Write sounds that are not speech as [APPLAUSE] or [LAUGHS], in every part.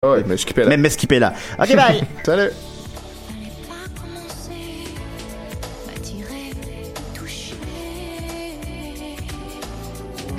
Oh, mais je là. Même Mesquipé là. Ok, bye. [LAUGHS] Salut.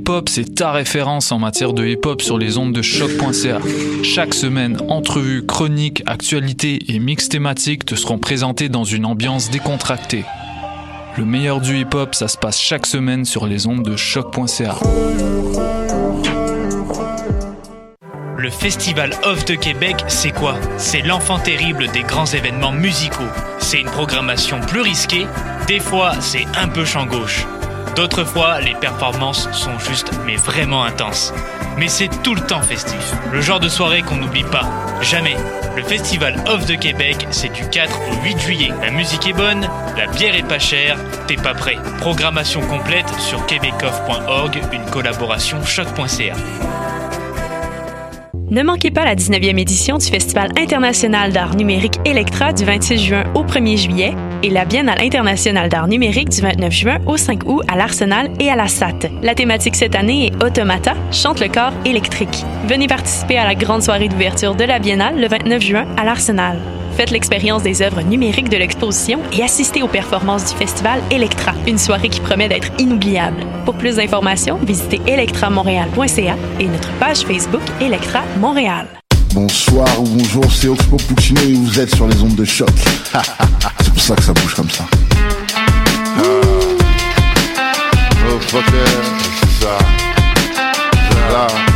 Pool Hip Hop, c'est ta référence en matière de hip hop sur les ondes de choc.ca. Chaque semaine, entrevues, chroniques, actualités et mix thématiques te seront présentés dans une ambiance décontractée. Le meilleur du hip hop, ça se passe chaque semaine sur les ondes de choc.ca. Le Festival Off de Québec, c'est quoi? C'est l'enfant terrible des grands événements musicaux. C'est une programmation plus risquée, des fois c'est un peu champ gauche. D'autres fois, les performances sont juste mais vraiment intenses. Mais c'est tout le temps festif. Le genre de soirée qu'on n'oublie pas. Jamais. Le Festival Off de Québec, c'est du 4 au 8 juillet. La musique est bonne, la bière est pas chère, t'es pas prêt. Programmation complète sur québecoff.org, une collaboration choc.ca. Ne manquez pas la 19e édition du Festival international d'art numérique Electra du 26 juin au 1er juillet et la Biennale internationale d'art numérique du 29 juin au 5 août à l'Arsenal et à la SAT. La thématique cette année est Automata, chante le corps électrique. Venez participer à la grande soirée d'ouverture de la Biennale le 29 juin à l'Arsenal. Faites l'expérience des œuvres numériques de l'exposition et assistez aux performances du festival Electra, une soirée qui promet d'être inoubliable. Pour plus d'informations, visitez electramontréal.ca et notre page Facebook Electra Montréal. Bonsoir ou bonjour, c'est Oxpo Puccino et vous êtes sur les ondes de choc. [LAUGHS] c'est pour ça que ça bouge comme ça. Oh, fuck it. C'est ça. C'est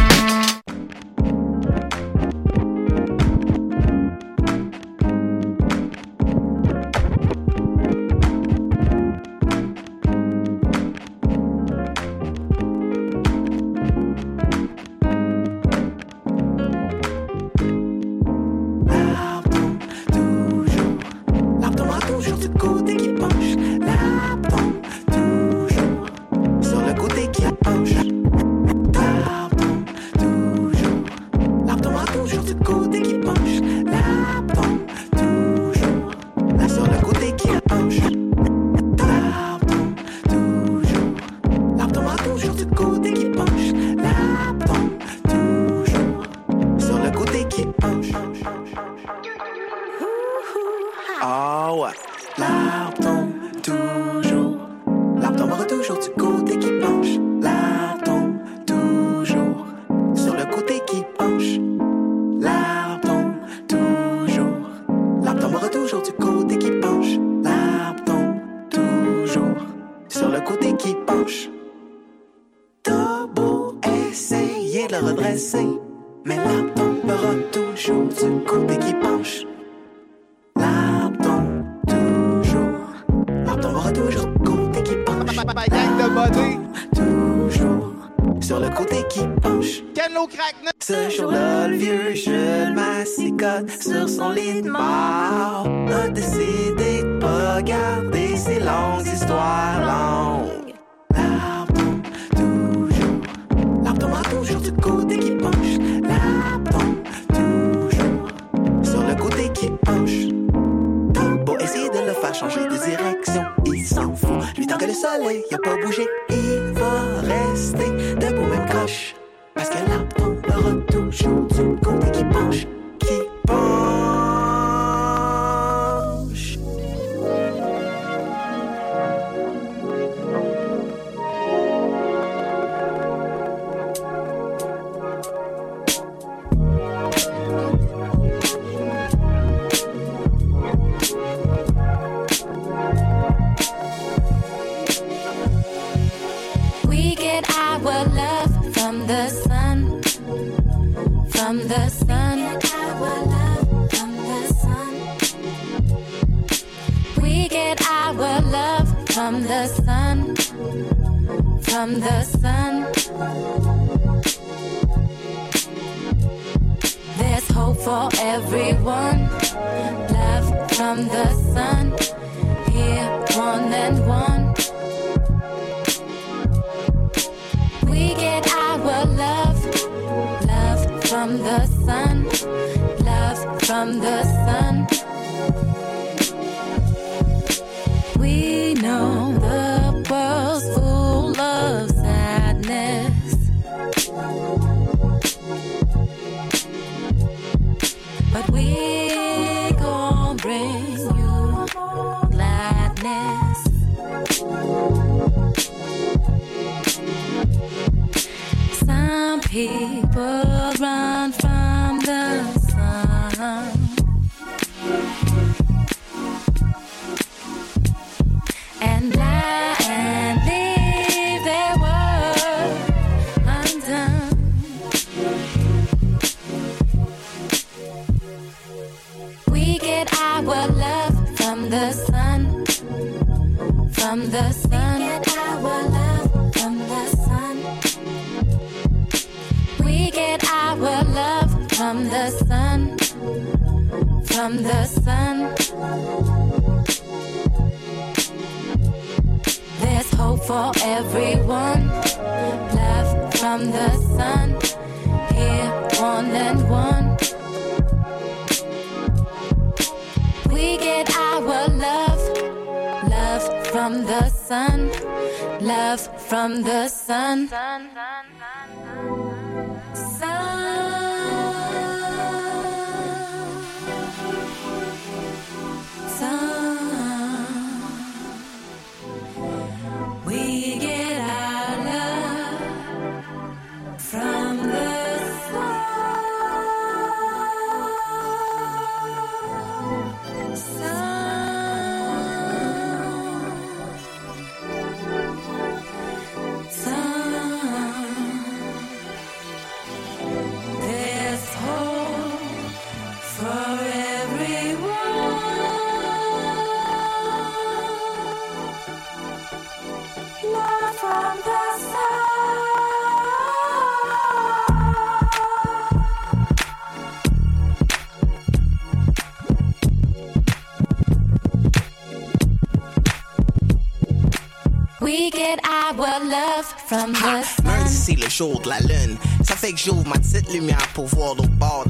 Ça fait que j'ouvre ma petite lumière pour voir l'autre bord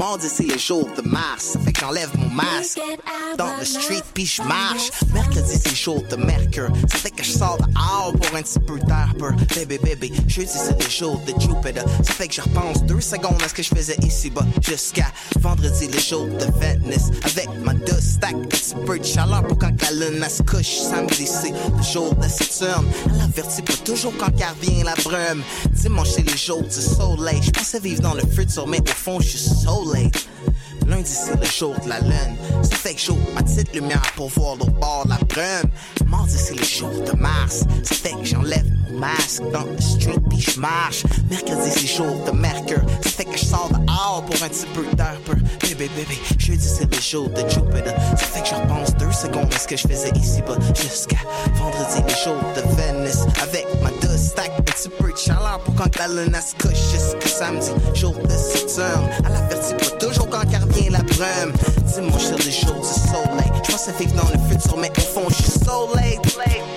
Mardi, c'est le jour de Mars. ça Fait que j'enlève mon masque. Dans le street, puis je marche. Mercredi, c'est le jour de Mercure. ça fait que je sors dehors pour un petit peu d'arbre. Bébé, bébé. Jeudi, c'est le jour de Jupiter. Ça fait que je repense deux secondes à ce que je faisais ici-bas. Jusqu'à vendredi, le jour de Venice. Avec ma deux stack, petit peu de chaleur pour quand la lune se couche. Samedi, c'est le jour de Saturne. Elle avertit pas toujours quand vient la brume. Dimanche, c'est le jour du soleil. Je pensais vivre dans le futur, mais au fond, je suis soleil late. Lundi, c'est le jour de la lune. Ça fait j'ouvre ma petite lumière pour voir l'autre bord la brume. Mardi, c'est le jour de Mars. Ça fait que j'enlève masque dans le street puis je marche. Mercredi, c'est jour de Mercure. Ça fait que je sors dehors pour un petit peu peu. Bébé, bébé, jeudi, c'est le jour de Jupiter. Ça fait que je repense deux secondes à ce que je faisais ici bas. Jusqu'à vendredi, le jour de Venice. Avec ma deux stack, un petit peu de chaleur pour quand la lune se couche. Jusqu'à samedi, jour de Saturne. À la pas toujours quand car vient la brume. Dimanche, c'est le jour du soleil. Je pensais vivre dans le futur, mais au fond, je suis so late. We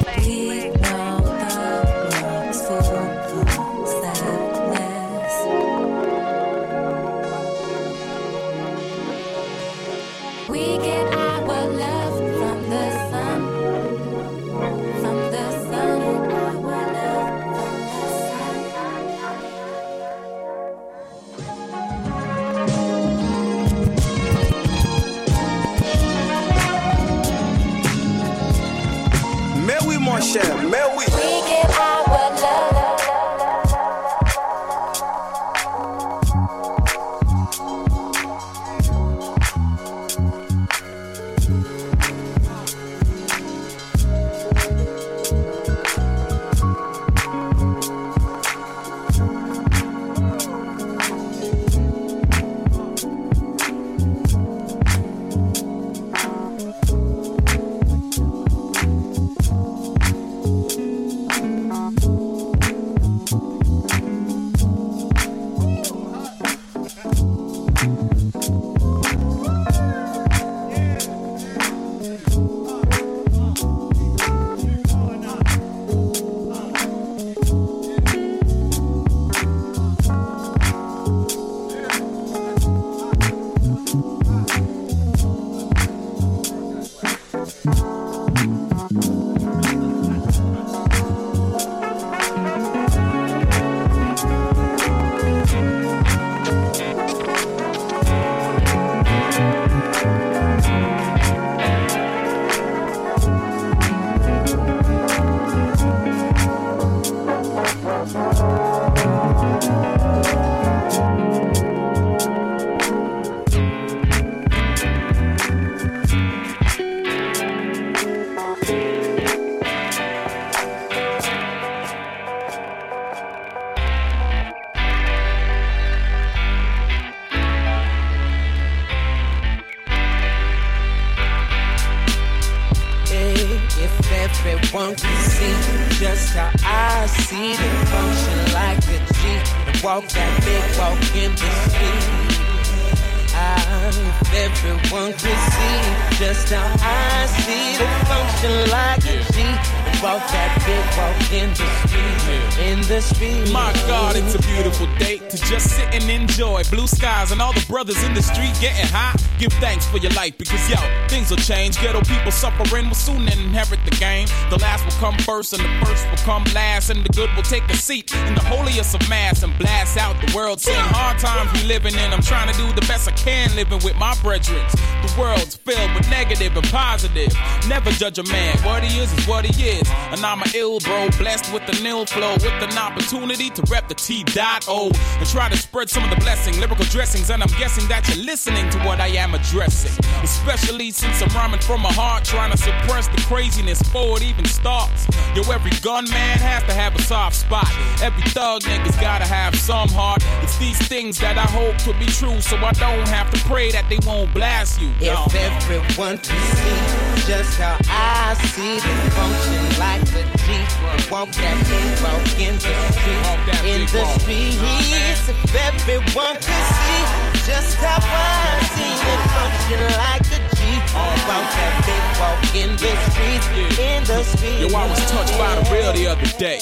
first and the first will come last, and the good will take a seat in the holiest of mass and blast out the world. Saying hard times we living in. I'm trying to do the best I can living with my brethren. The world's filled with negative and positive. Never judge a man. What he is is what he is. And I'm an ill bro, blessed with the nil flow, with an opportunity to rep the T dot O and try to spread some of the blessing, lyrical dressings. And I'm guessing that you're listening to what I am addressing. Especially since I'm rhyming from my heart, trying to suppress the craziness before it even starts. Yo, every gunman has to have a soft spot. Every thug nigga's gotta have some heart. It's these things that I hope to be true, so I don't have to pray that they won't blast you. No. If everyone could see just how I see the function like a G walk that walk in the street. In the streets, if everyone could see just how I see the function like a G and walk that big walk in the street. In the street. Yo, I was touched by the real the other day.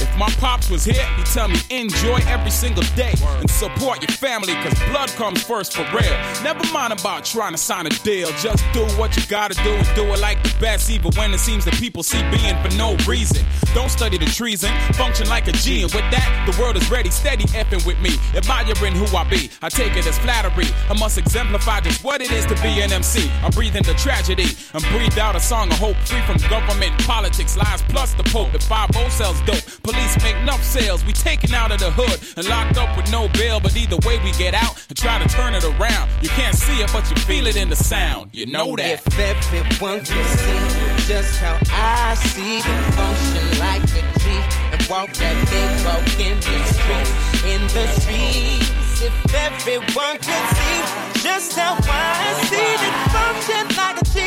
If my pops was here, he'd tell me enjoy every single day and support your family, cause blood comes first for real. Never mind about trying to sign a deal. Just do what you gotta do and do it like the best, even when it seems that people see being for no reason. Don't study the treason, function like a G, and with that, the world is ready, steady effing with me, admiring who I be. I take it as flattery. I must exemplify just what it is to be an MC. I breathe into tragedy and breathe out a song of hope, free from government, politics, lies, plus the Pope. The 5 sells dope. Police make enough sales. We taken out of the hood and locked up with no bail. But either way, we get out and try to turn it around. You can't see it, but you feel it in the sound. You know that. If everyone could see just how I see the function like a G and walk that big walk in the street, in the streets. If everyone could see just how I see the function like a G,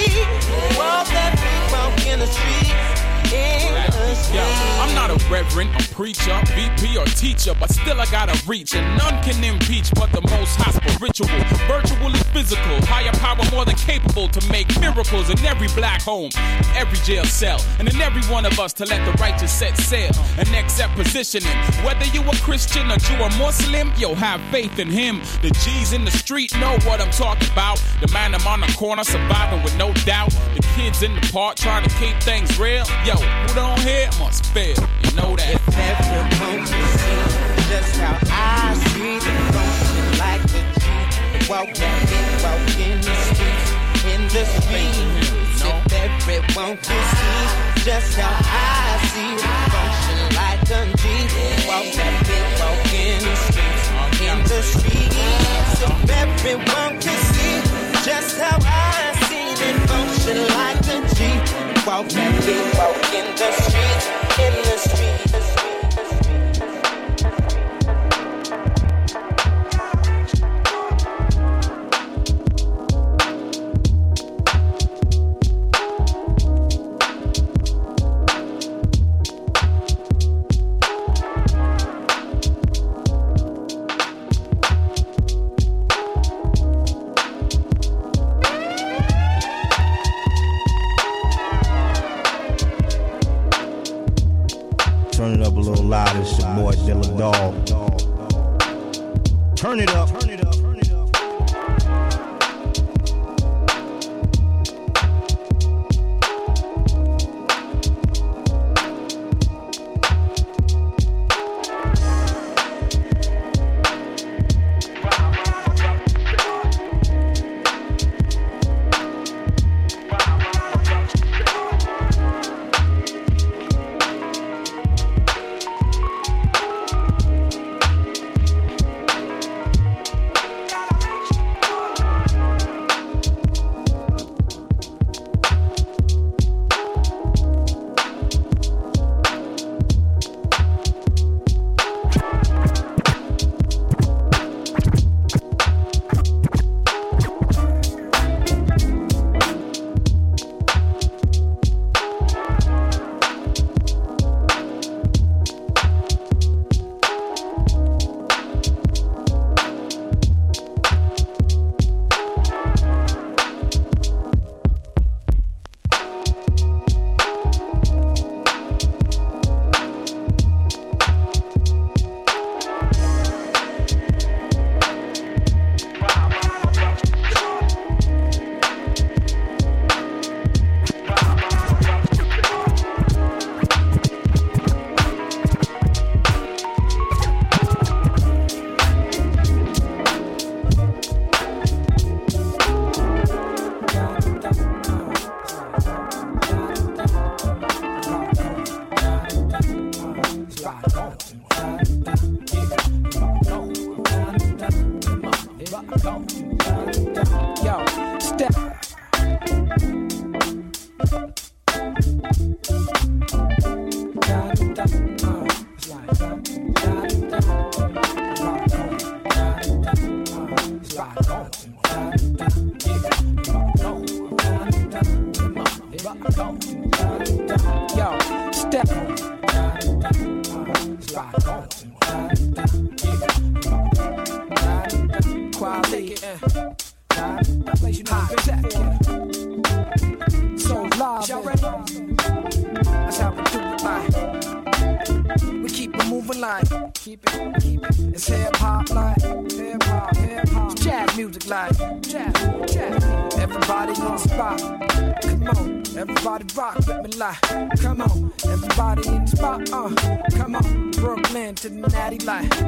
walk that big walk in the streets. I'm not a reverend, a preacher, VP, or teacher, but still I gotta reach, and none can impeach but the most high spiritual. Virtually physical, higher power more than capable to make miracles in every black home, every jail cell, and in every one of us to let the righteous set sail and accept positioning. Whether you a Christian or Jew or Muslim, yo, have faith in him. The G's in the street know what I'm talking about. The man I'm on the corner surviving with no doubt. The kids in the park trying to keep things real. Yo, who don't hear must fail. You know that. If everyone could see just how I see the function like a G, walk that big walk in the streets, in the streets. If everyone could see just how I see the function like a G, walk that big walk in the streets, in the streets. If everyone could see just how I see the function like a G, walk that big in the streets, in the streets. It's your boy Dilla Dog. Turn it up. Yo, step. Natty like.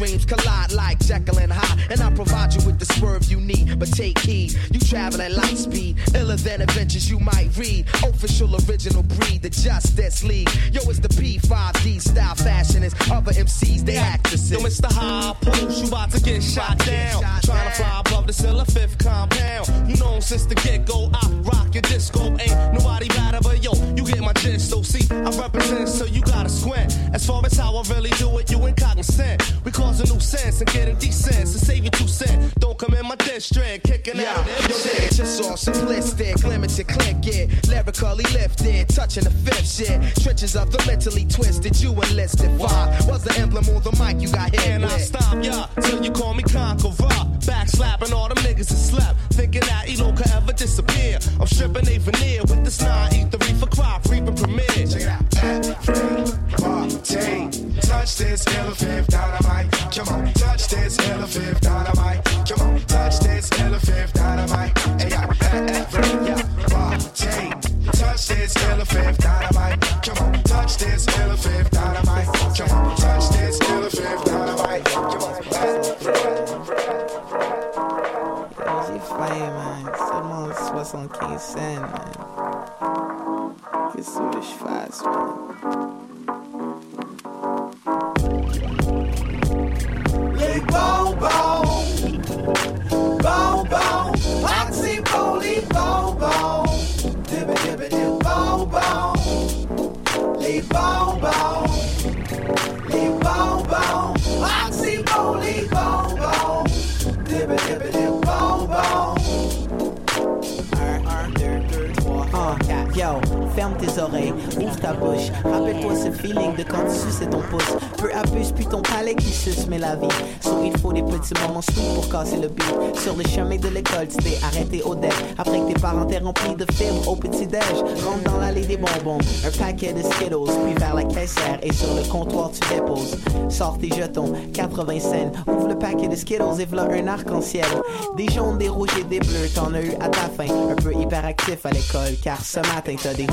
Extremes collide like Jekyll and Hyde. And I provide you with the swerve you need, but take heed. You travel at light speed, iller than adventures you might read. Official original breed, the Justice League. Yo, it's the P5D style fashionist. Other MCs, they actresses. Yo, Mr. High Post, you about to get shot down. Trying to fly above the Silla fifth compound. You know, since the get go, I rock your disco. Ain't nobody better but yo, you get my gist. So see, I represent, so you gotta squint. As far as how I really do it, you ain't incognizant. We cause a new sense and getting decent. So save your two cents. Don't come in my district, kicking out Yo, them shit, just all simplistic, limited click it, lyrically lifted, touching the fifth shit. Trenches of the mentally twisted, you enlisted. Five was the emblem on the mic you got hit And I stop ya till you call me conqueror. Back slapping all them niggas that slept, thinking that Elo could ever disappear. I'm stripping a veneer with this nine E3 for crop, reaping premiere. Check it out. Every party. Touch this fifth dynamite. Come on, touch this fifth dynamite. Come on, touch this fifth dynamite. Hey, yeah, every yeah, party. Touch this fifth dynamite. Come on, touch this fifth dynamite. Come on, touch this fifth dynamite. Come on, J'ai faim, man. Seulement 75 cents, man. Qu'est-ce que je fasse, Les bonbons, bonbons, Maxi pour les bonbons, dibba dibba dib bonbons, les bonbons, les bonbons, Maxi pour les bonbons, dibba dibba dib bonbons. Un, Yo, ferme tes oreilles, ouvre ta bouche. Rappelle-toi ce feeling de quand tu suces ton pouce. Peu c'est plus ton palais qui suce, mais la vie. So, il faut des petits moments sweet pour casser le beat. Sur le chemin de l'école, tu t'es arrêté au deck. Après que tes parents t'aient rempli de fibres au petit-déj. Rentre dans l'allée des bonbons, un paquet de Skittles. Puis vers la caissière et sur le comptoir, tu déposes. Sors tes jetons, 80 cents. Ouvre le paquet de Skittles et voilà un arc-en-ciel. Des jaunes, des rouges et des bleus, t'en as eu à ta faim. Un peu hyperactif à l'école, car ce matin dibba dibba dib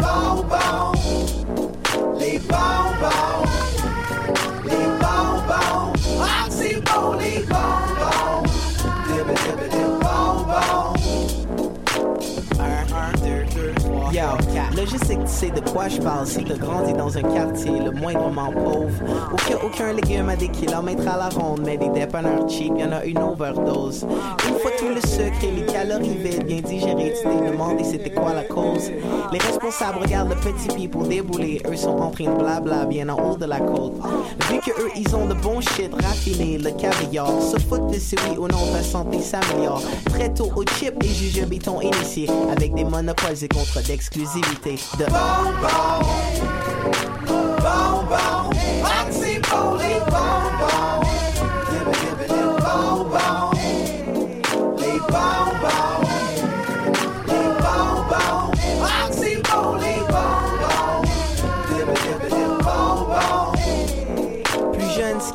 bonbons, les bonbons, là je sais que tu sais de quoi je parle si t'as grandi dans un quartier le moindrement pauvre. Aucun, aucun légume à des kilomètres à la ronde, mais des dépanneurs cheap, y'en a une overdose. Une fois tout le sucre et les calories vides bien digérées, tu t'es demandé c'était quoi la cause. Les responsables regardent le petit pied pour débouler, eux sont en train de blabla bien en haut de la côte. Vu que eux ils ont de bon shit raffiné, le caviar, se foutent de celui au nom de la santé s'améliore. Très tôt au chip et juge béton initié, avec des monopoles et contrats d'exclusivité. De bonbons, bonbons, maxi pour les bonbons. Give give les bonbons,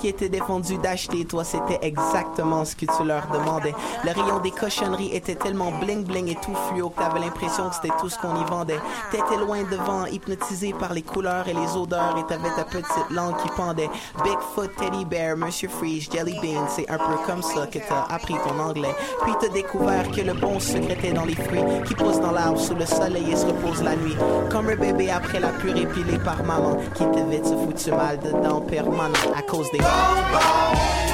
qui était défendu d'acheter, toi, c'était exactement ce que tu leur demandais. Le rayon des cochonneries était tellement bling bling et tout fluo que t'avais l'impression que c'était tout ce qu'on y vendait. T'étais loin devant, hypnotisé par les couleurs et les odeurs et t'avais ta petite langue qui pendait. Bigfoot, Teddy Bear, Monsieur Freeze, Jelly Bean, c'est un peu comme ça que t'as appris ton anglais. Puis t'as découvert que le bon sucre était dans les fruits qui poussent dans l'arbre sous le soleil et se reposent la nuit. Comme un bébé après la purée pilée par maman qui te vite se foutu mal dedans permanent à cause des bom, bom.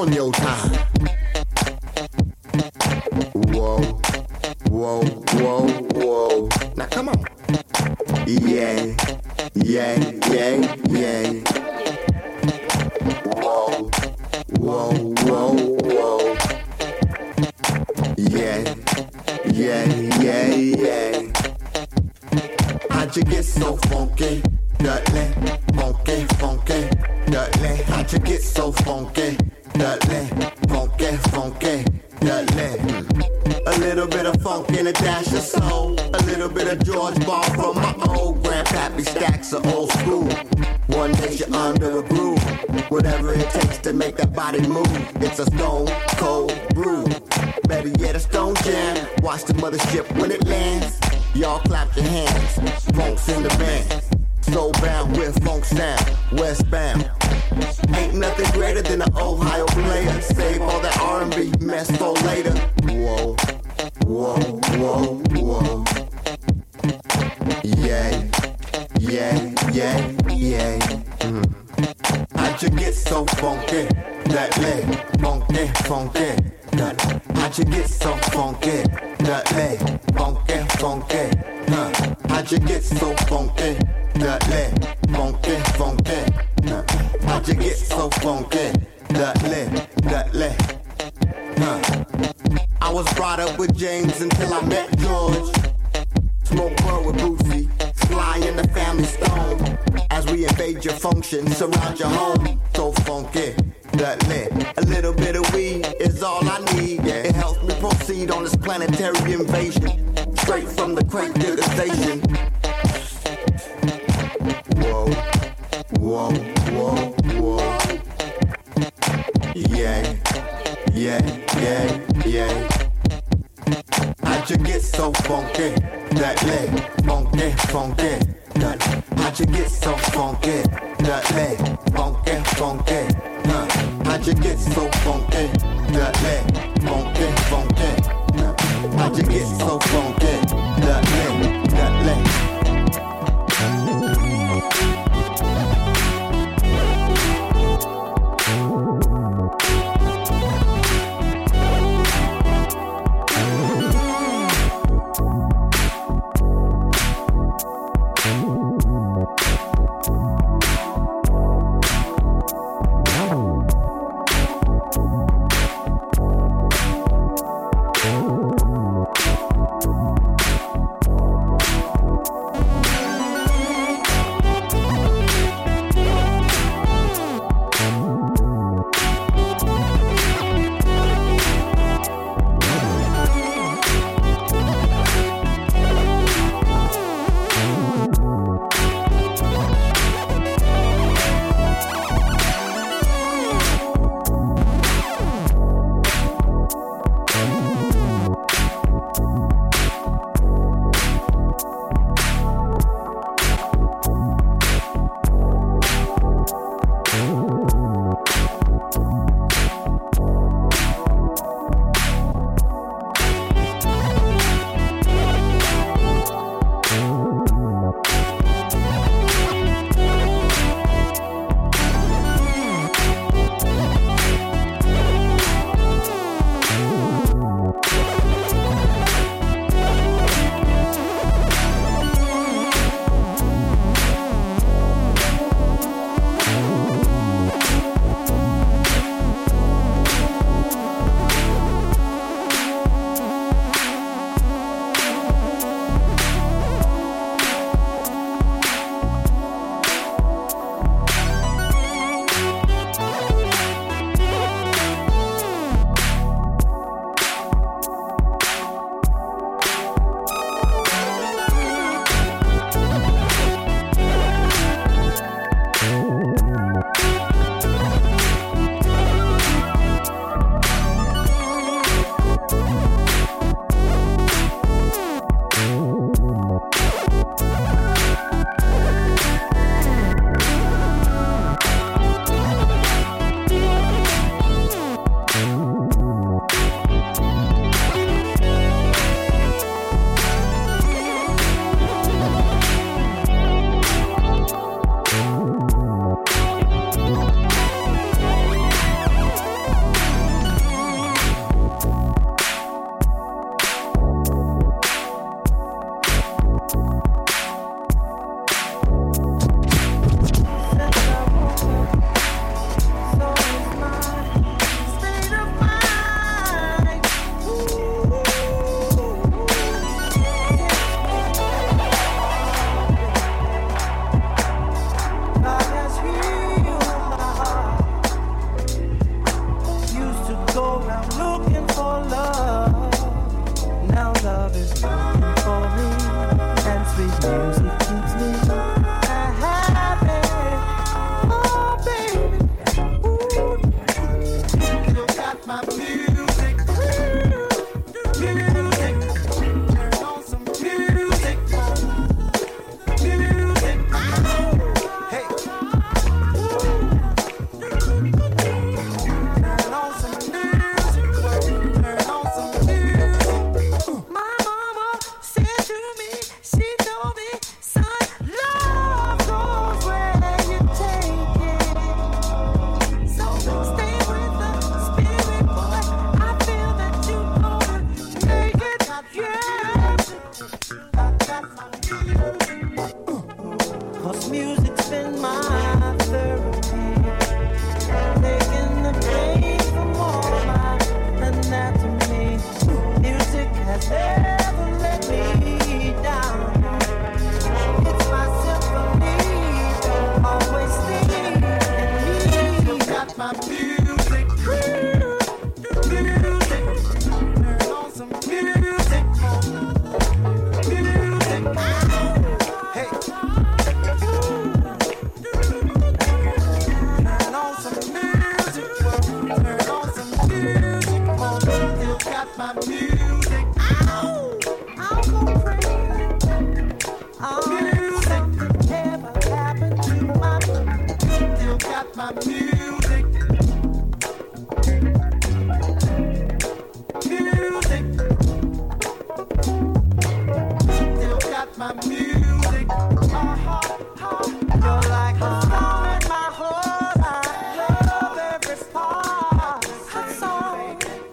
On your time.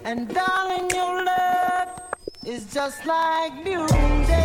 And darling, your love is just like music.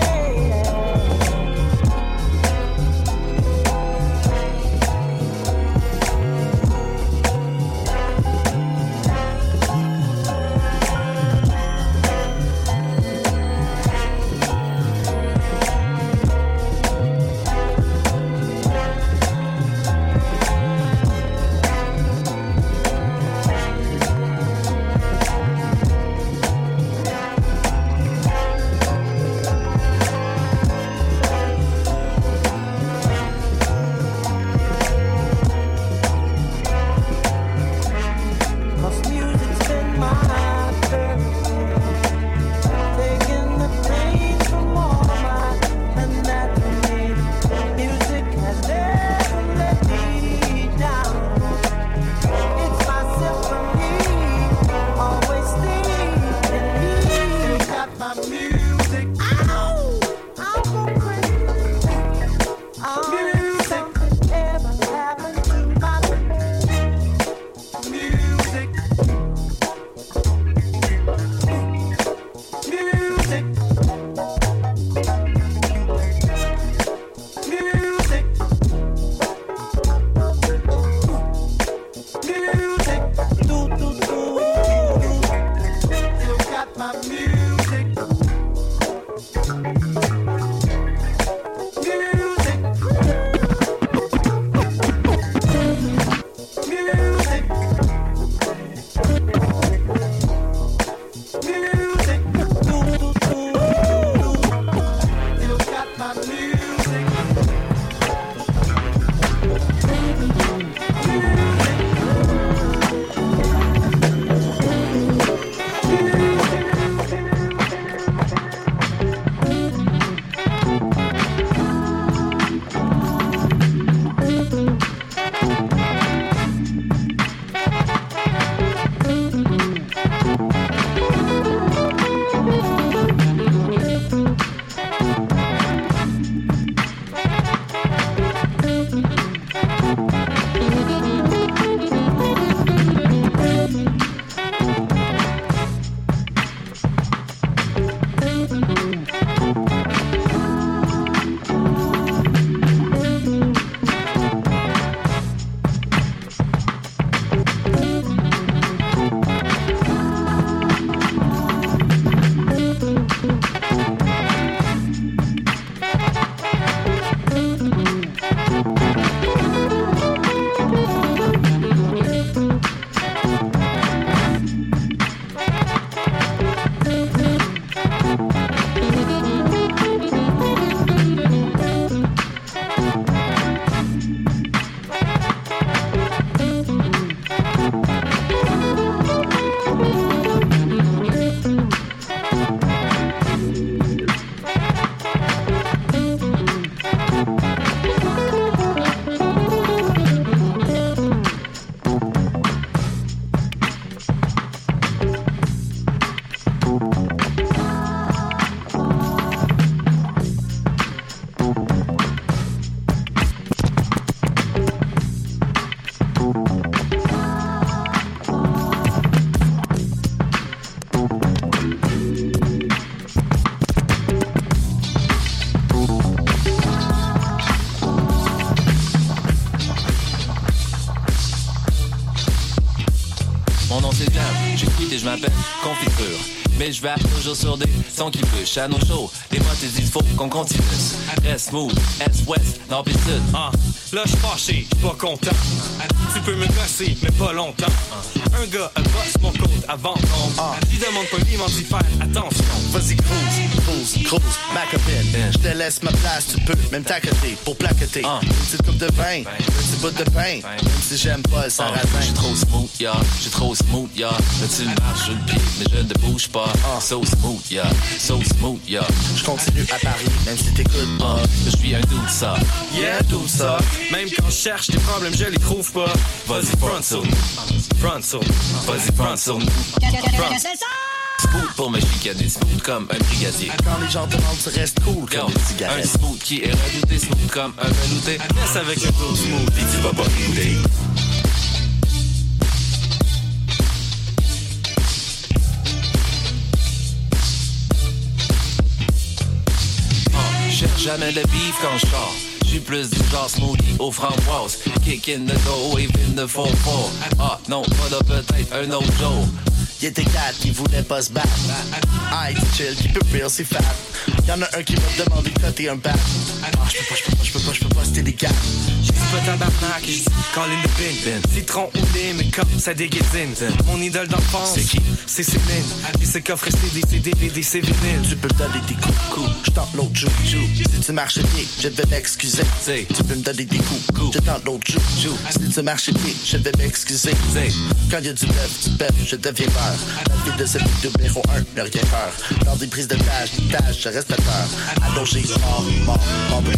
Toujours sur des qui à nos shows. Les mots te disent faut qu'on continue. Reste smooth, est, ouest, nord pis sud. Ah, là je fâché, pas content. Tu peux me gosser, mais pas longtemps. Un gars, un boss, mon avant tombe. Ah. Lui, m'en dit faire attention. Vas-y, cruise, cruise, cruise, ma copine. Je te laisse ma place, tu peux même t'accoter pour plaqueter. Une petite coupe de vin, un petit bout de pain. Même si j'aime pas le sarrasin. J'suis trop smooth, ya, j'suis trop smooth, ya. Là tu marches sur le pied, mais je ne bouge pas. So smooth, ya, so smooth, ya. Je continue à Paris, même si t'écoutes pas. Je suis un doux ça. Yeah, ça. Même quand je cherche des problèmes, je les trouve pas. Vas-y. Front sur Vas-y. Front. Smooth pour me chicaner, smooth comme un brigadier. Quand les gens demandent, tu restes cool comme une Un cigarette. smooth qui est redouté, smooth comme un velouté. Laisse avec un tour smooth, et tu vas pas écouter. Cherche jamais le beef quand je sors. J'suis plus du genre smoothie aux framboises. Kick in the go, wave in the 4 Ah non, pas de peut-être un autre jour. Il était quatre qui voulait pas se battre. Aïe, chill, qui peut rire, c'est fat. Y'en a un qui m'a demandé de coter un bat. Ah, j'peux pas, j'peux pas, j'peux pas, j'peux pas, c'était des gars. J'ai dit pas tabarnak, j'ai dit Colin de bin. Citron ou mais comme ça déguédine. Mon idole d'enfance, C'est qui? C'est Céline. Puis c'est coffre resté des CD, des DC vinyles. Tu peux me donner des coups, coups, je tente l'autre joue, joue. Si tu marches bien, je vais m'excuser. Tu peux me donner des coups, coups, je tente l'autre joue, joue. Si tu marches bien, je vais m'excuser. Quand y a du bœuf, du bœuf, je deviens peur. La vie de cette vie numéro un, ne rien peur. Dans des prises de tâches, tâches, je reste à peur. Allongé, mort, mort, mort peur.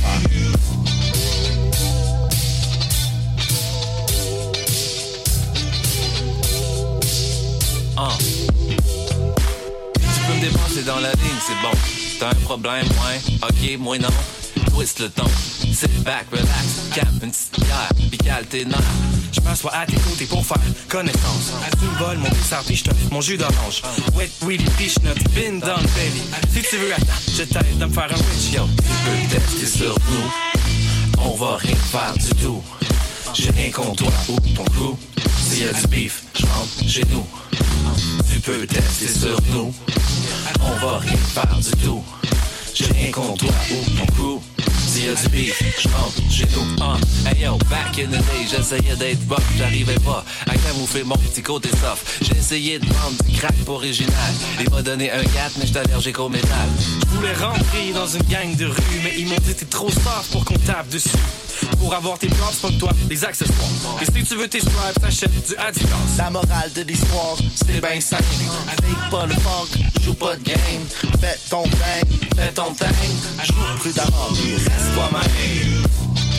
Ah. Tu peux me dépenser dans la ligne, c'est bon. T'as un problème, ouais, ok, moi non. Twist le ton, sit back, relax, cap une petite cale tes nerfs. Je m'assois à tes côtés pour faire connaissance. Tu me voles mon bizarre puis je mon jus d'orange. Wet Willy Peach Nut, Bin Down Baby. Si tu veux, attends, je t'aide à me faire un witch, yo. Tu peux tester sur nous, on va rien faire du tout. J'ai rien contre toi ou ton crew. S'il y a du beef, je rentre chez nous. Tu peux tester sur nous, on va rien faire du tout. J'ai rien contre toi ou ton crew. S'il du beef, je nous. Ah, hey yo, back in the day, j'essayais d'être rock, j'arrivais pas à camoufler mon petit côté soft. J'ai essayé de vendre du crack original. Il m'a donné un gâte, mais j'étais allergique au métal. Je voulais rentrer dans une gang de rue, mais ils m'ont dit t'es trop soft pour qu'on tape dessus. Pour avoir tes props, fuck toi, les accessoires. Et si tu veux tes stripes, t'achètes du Adidas. La morale de l'histoire, c'est ben simple. Avec pas le funk, joue pas de game. Fais ton thing, fais ton thing. Joue prudemment, puis reste toi-même.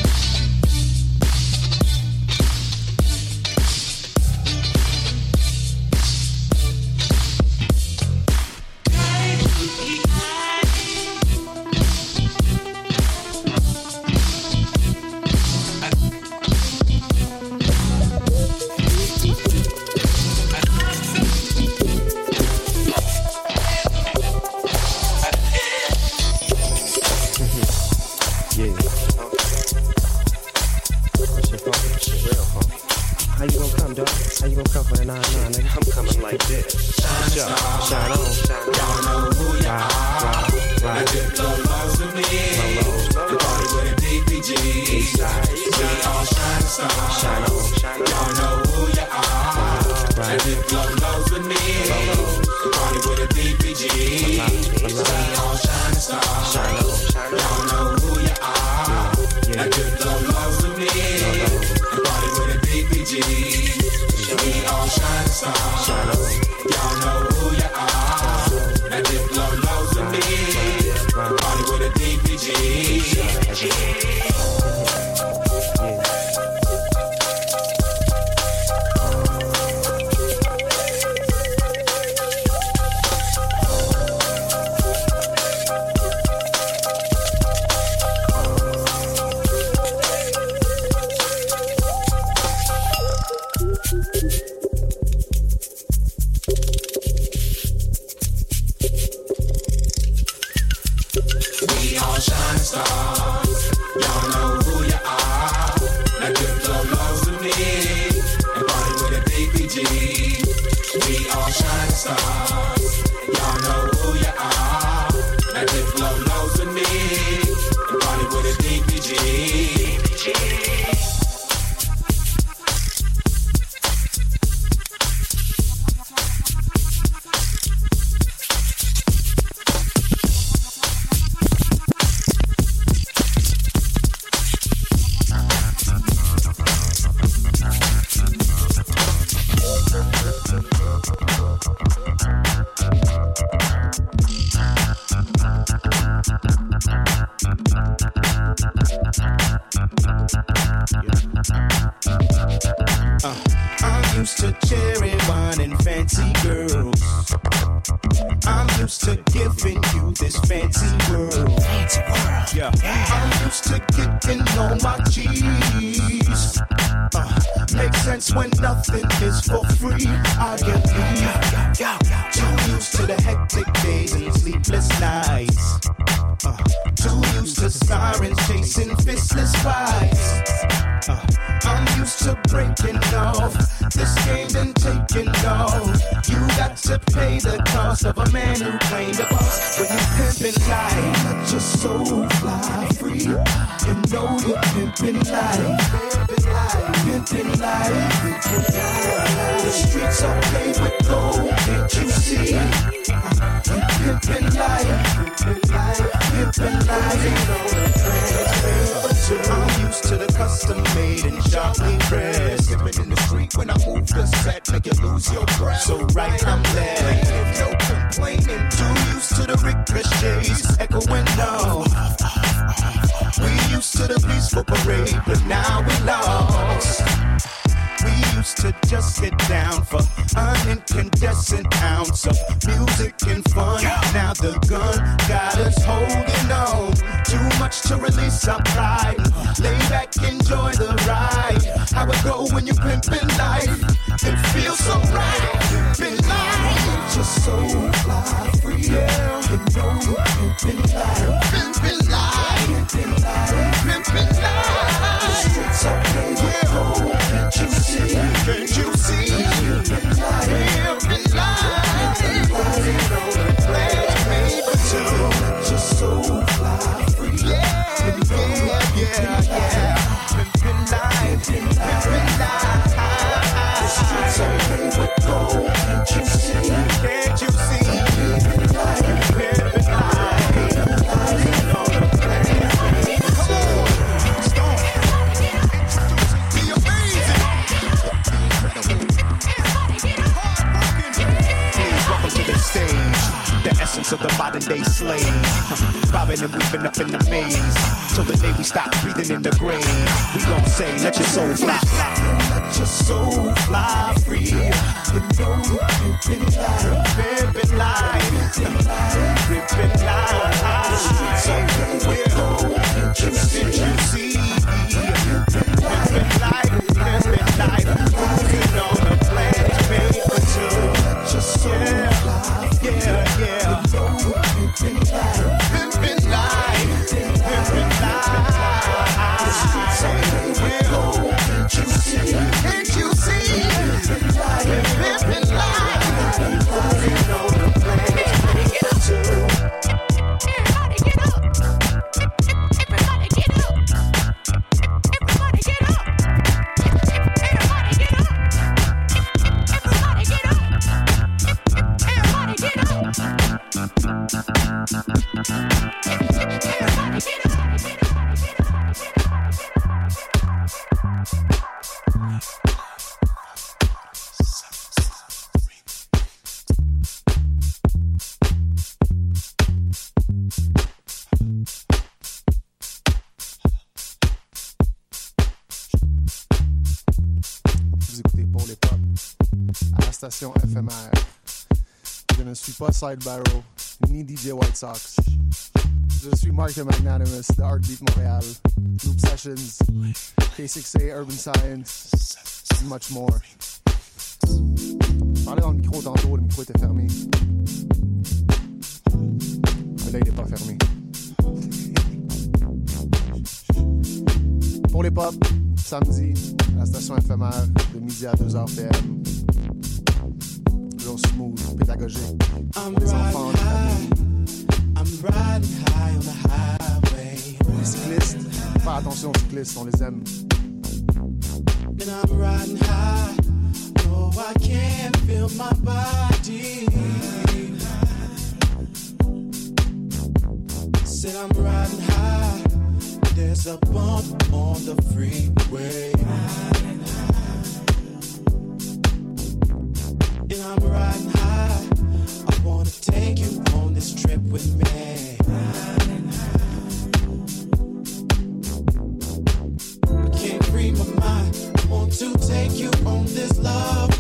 Get down for an incandescent ounce of music and fun. Now the gun got us holding on. Too much to release our pride. Lay back, enjoy the ride. How it go when you pimpin' life? It feels so right. Pimpin' life, just so fly free. Yeah, you know pimpin' life, pimpin' life, pimpin' life, pimpin' life. Streets are paved with gold. Can't you see? Can't you see? Bobbing [LAUGHS] and weaving up in the maze, till the day we stop breathing in the grave. We gon' say, let your soul fly, let your soul fly free. You know you pimpin' life, pimpin' life, station éphémère. Je ne suis pas Side Barrow ni DJ White Sox. Je suis Mark Magnanimous de Heartbeat Montréal, Loop Sessions, K6A Urban Science, and much more. Parlais dans le micro tantôt, le micro était fermé. Mais là, il n'est pas fermé. Pour les pop, samedi, à la station éphémère, de midi à 2h PM. Toujours smooth, pédagogique. I'm Les enfants, I'm riding high on the highway. les cyclistes. Attention aux cyclistes, on les aime. And I'm riding high. No, I can't feel my body. Said I'm riding high. There's a bump on the freeway. I'm riding high. I wanna take you on this trip with me. I can't free my mind. I want to take you on this love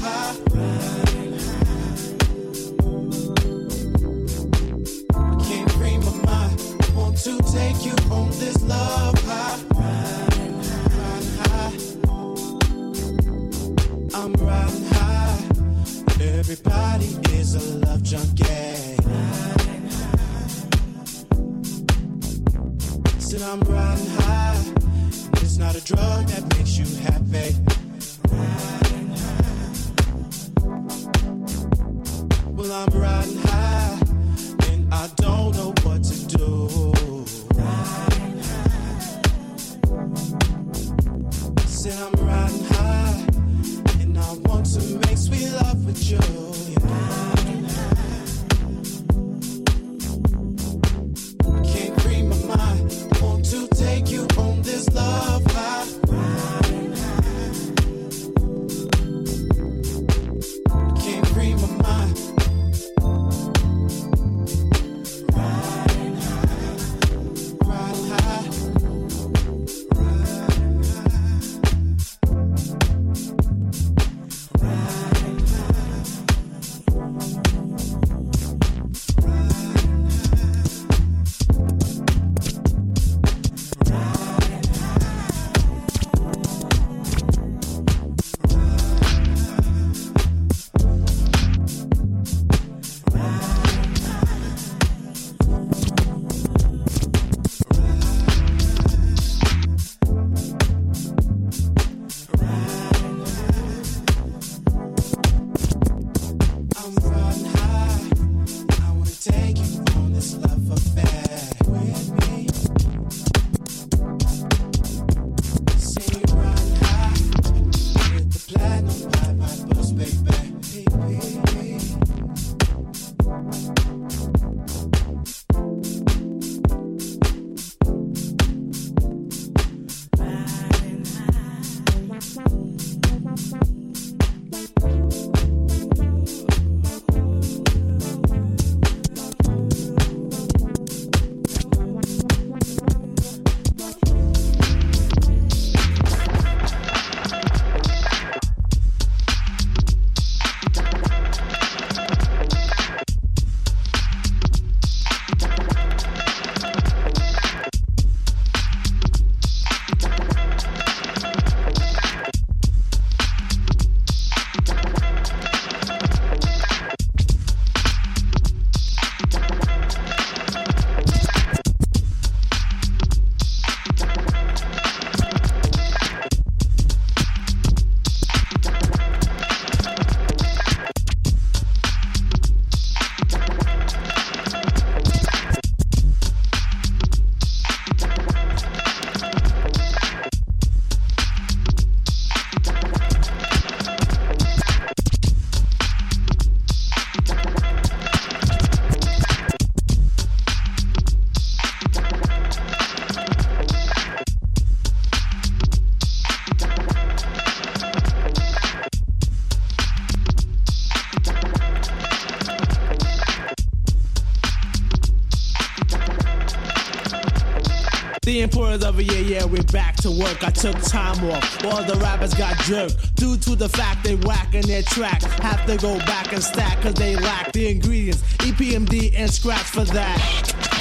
The importance of a year, yeah, we're back to work. I took time off. All the rappers got jerked. Due to the fact they whack in their track. Have to go back and stack cause they lack the ingredients. EPMD and scratch for that.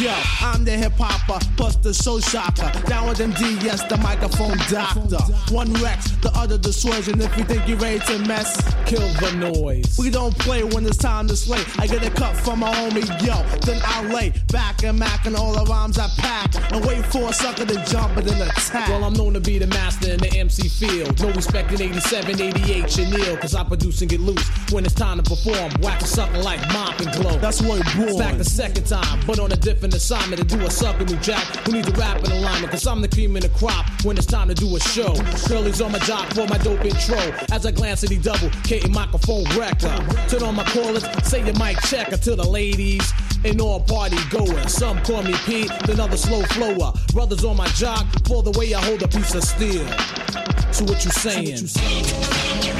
Yo, I'm the hip hopper, plus the show shocker. Down with MD, yes, the microphone doctor. One Rex, the other the if you think you're ready to mess, kill the noise. We don't play when it's time to slay. I get a cut from my homie, yo, then I lay back and mac and all the rhymes I pack, and wait for a sucker to jump and then attack. Well, I'm known to be the master in the MC field. No respect in 87, 88, Chanel, cause I produce and get loose when it's time to perform. Whack a sucker like mop and glow. That's where it. Back the second time, but on a different assignment to do a sucker new jack who needs a rap in alignment, cause I'm the cream in the crop when it's time to do a show. Curly's on my job for my dope intro. As I glance at the double, K microphone wrecker. Uh, turn on my callers, say your mic checker uh, to the ladies. And all party goers. Some call me Pete, another slow flower. Brothers on my jock for the way I hold a piece of steel. So what you saying? So what you saying?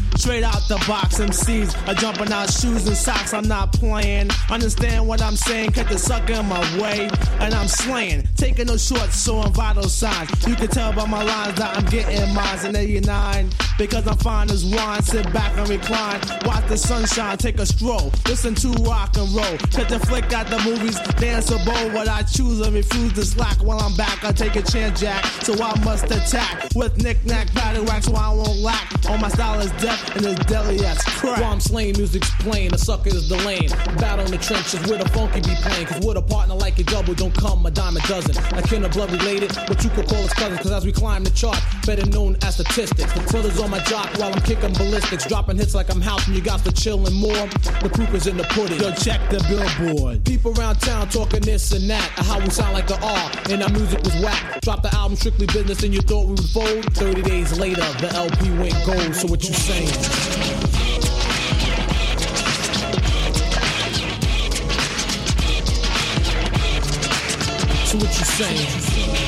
Straight out the box, MCs are jumping out shoes and socks. I'm not playing. Understand what I'm saying? Cut the sucker in my way, and I'm slaying. Taking no shorts, showing vital signs. You can tell by my lines that I'm getting mines in 89. Because I'm fine as wine. Sit back and recline. Watch the sunshine, take a stroll. Listen to rock and roll. Cut the flick at the movies, dance a bowl. What I choose and refuse to slack while I'm back. I take a chance, Jack. So I must attack with knick-knack, paddywhack, so I won't lack. All my style is death and it's deadly as crack. While I'm slaying, music's playing, the sucker is the lane. Battle in the trenches where the funky be playing. Cause with a partner like a double, don't come a dime a dozen. Like kin of blood related, but you could call us cousins. Cause as we climb the chart, better known as statistics. The brothers on my jock while I'm kicking ballistics. Dropping hits like I'm house and you got to chillin' more. The proof is in the pudding. Yo, check the billboard. People around town talking this and that. How we sound like the R, and our music was whack. Drop the album strictly business and you thought we would fold. 30 days later, the LP went gold. So what you saying? So what you?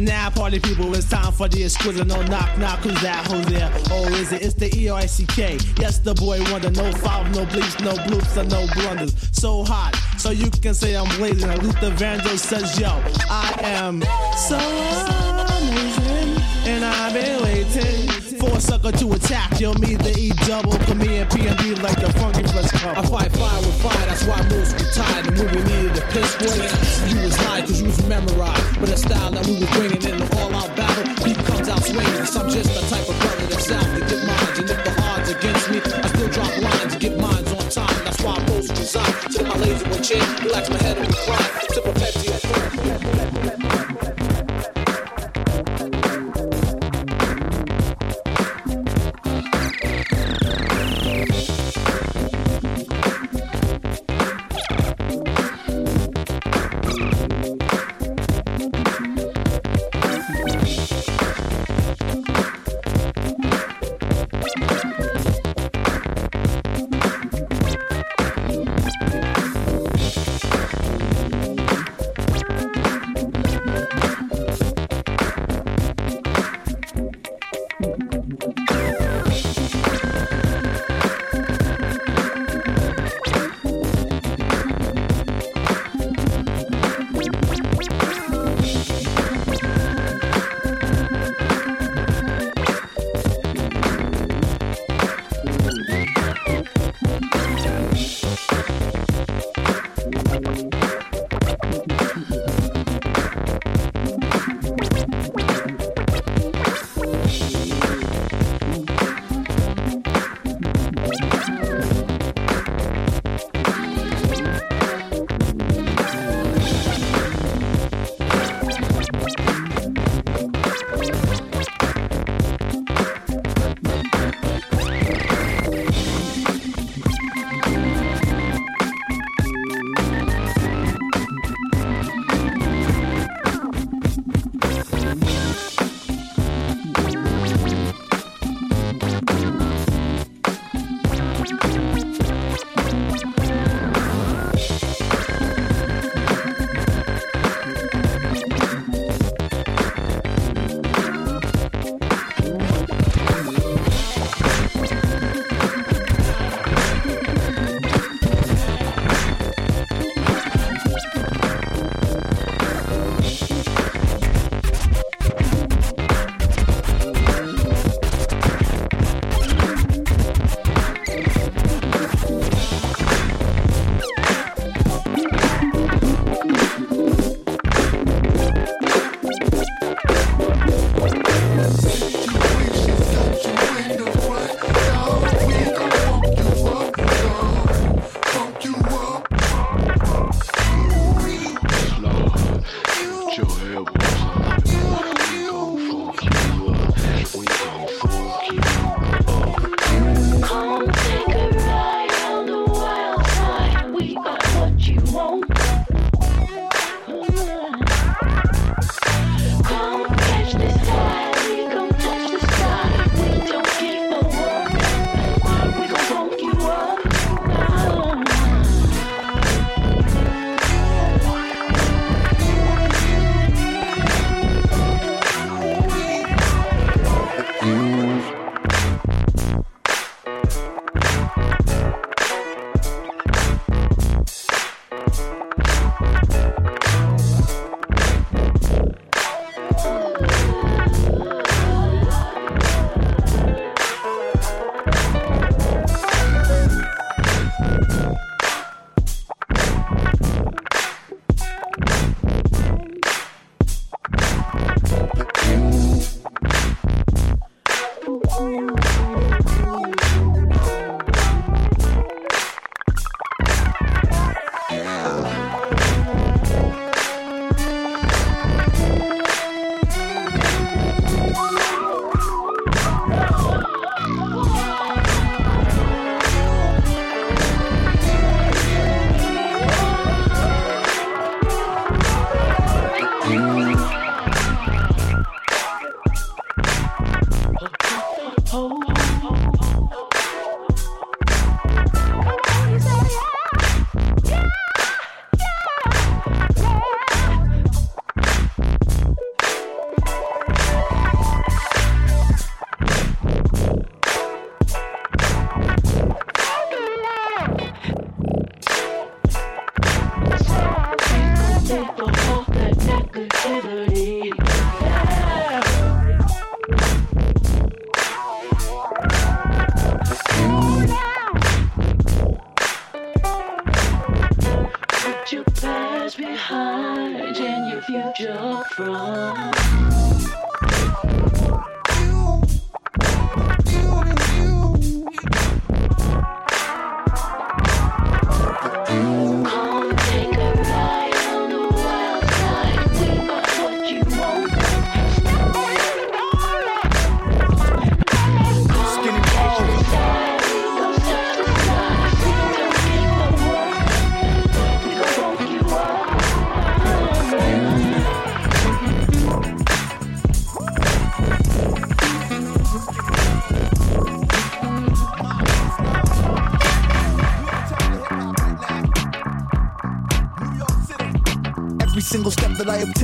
Now, party people, it's time for the exquisite. No knock, knock, who's that? Who's there? Oh, is it? It's the E R I C K. Yes, the boy wonder. No foul, no bleeps, no bloops, and no blunders. So hot, so you can say I'm. Like Luther Vandross says, Yo, I am so amazing, and I've been waiting for a sucker to attack. Yo, me, the E double, come me and P and D like the funky fresh couple. I fight fire with fire, that's why most retired. And when we needed a piss boy, you was high cause you was memorized. But the style that we was bringing in the all out battle, beat comes out swinging. Cause I'm just the type of brother that's out to get mines. Resign. My laser with chair, relax my head and recline. Sip a Pepsi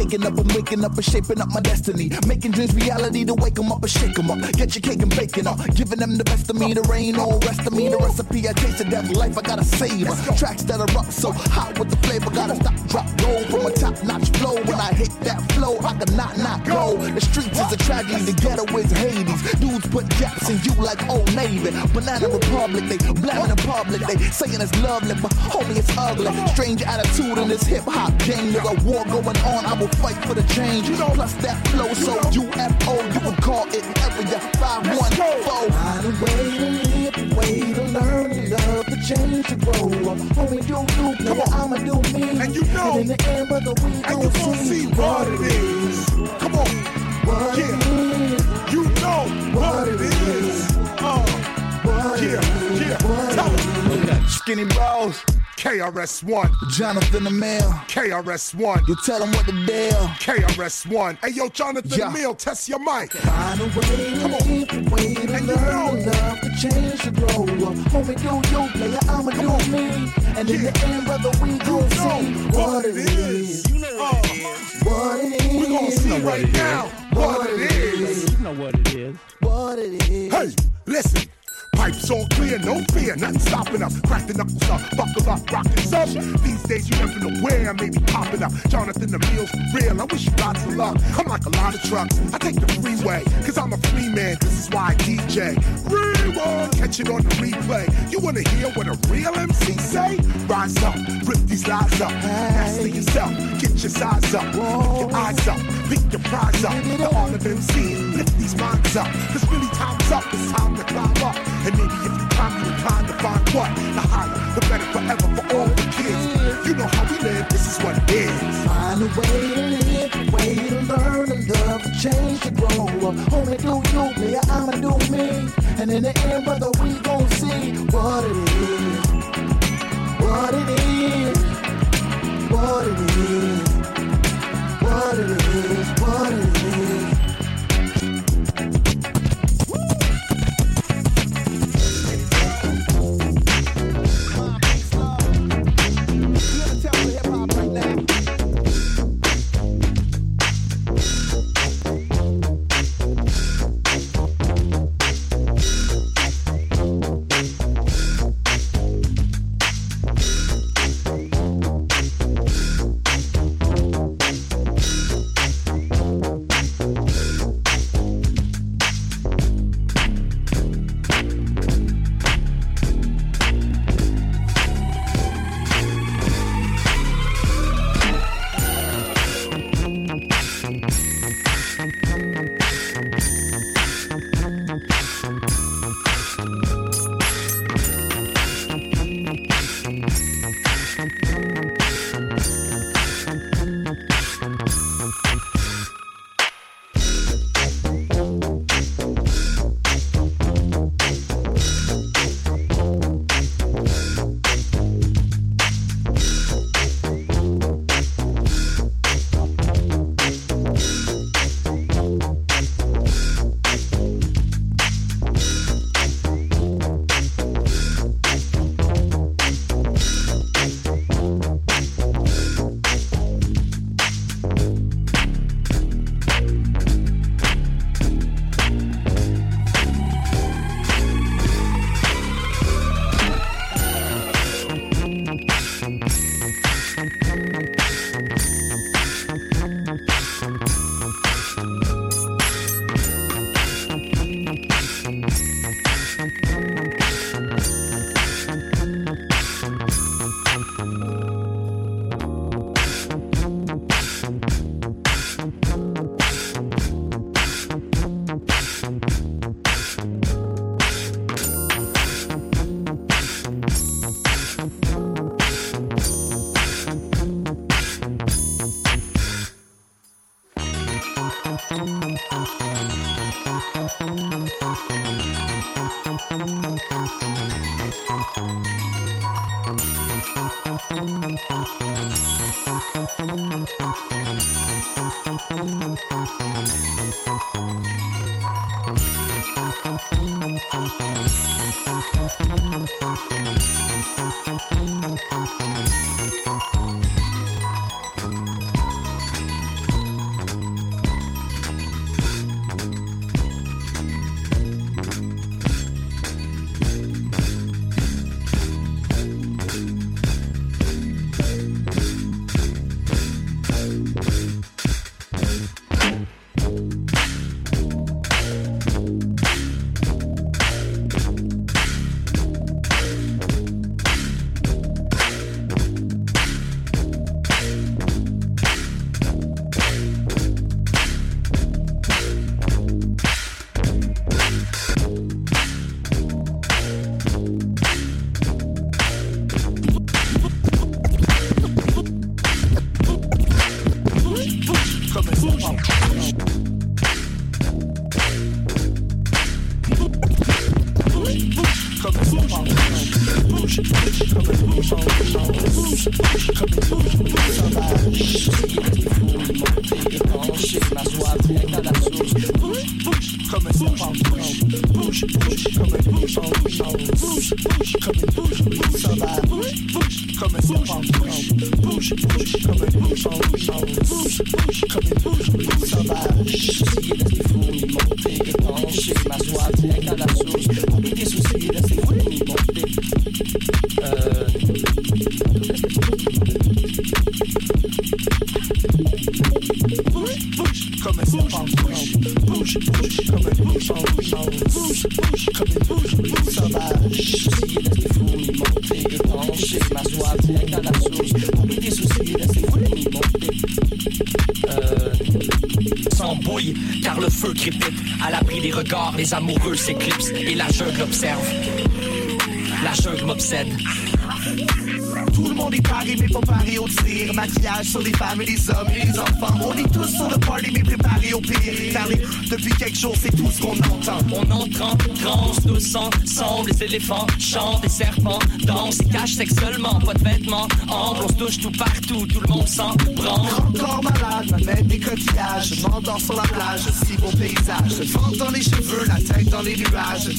taken up, I'm waking up and shaping up my destiny. Making dreams reality to wake 'em up and shake 'em up. Get your cake and bake it up. Giving them the best of me, the rain, all rest of me. The recipe I tasted that life I gotta save. Tracks that are up so hot with the flavor. Gotta stop, drop, roll from a top notch flow. When I hit that flow, I can not, not go. The streets is a tragedy, the ghetto is Hades. Dudes put gaps in you like Old Navy. Banana Republic, they blabbing in public. They saying it's lovely, but homie, it's ugly. Strange attitude in this hip hop game. There's a war going on, I will fight for the change. Plus that flow, so UFO, you would call it area 514. Find a way love, to change, to grow up. Homie, do you, Come on. I'ma do me. And you know, and in the end, brother, we gon' see, see what it is. Come on. What yeah. it is. You know what, it is. Uh, what yeah, yeah. Tell 'em. Skinny Bros. KRS1. Jonathan the Mail. KRS1. You tell them what the deal. KRS1. Hey, yo, Jonathan Yeah. Emile, test your mic. Find a way Come to on. live, a way to learn, to love, to change, to grow up. Homie, do you, player, I'ma do me. And in the end, brother, we gon' see what it is. You know what it uh, is. What it is. We're gonna see right now what it is. You know what it is. What it is. Hey, listen. Pipes all clear, no fear, nothing stopping us. Crack the knuckles up, buckle up, rockin' up. These days you never know where I may be popping up. Jonathan the Meals real, I wish you lots of luck. I'm like a lot of trucks, I take the freeway, cause I'm a free man, this is why I DJ. Rewind, catch it on the replay. You wanna hear what a real MC say? Rise up, rip these lies up. Master yourself, get your size up, lift your eyes up, pick your prize up. The art of MC, lift these minds up. Cause really time's up, it's time to climb up. And maybe if you climb, you inclined to find what? The higher, the better forever for all the kids. You know how we live, this is what it is. Find a way to live, way to learn, to love, change, to grow up. Only do you, me, I'ma do me. And in the end, brother, we gon' see what it is. What it is. What it is. What it is. Come je suis des fous, ils m'ont fait que tant. Je m'assois, tiens la soie. Amoureux s'éclipsent et la jungle observe la jungle m'obsède Tout le monde est paré, mais pas paré au tir. Maquillage sur les femmes et les hommes et les enfants. On est tous sur le party, mais préparés au pire. Depuis quelques jours, c'est tout ce qu'on entend. On entre en transe, nous ensemble, les éléphants chantent, les serpents dansent, ils cachent sexuellement, pas de vêtements, ample, on se touche tout partout, tout le monde s'en branle. Encore malade, ma mettre des coquillages. Je m'endors sur la plage, beau paysage. Je vente dans les cheveux, la tête dans les nuages.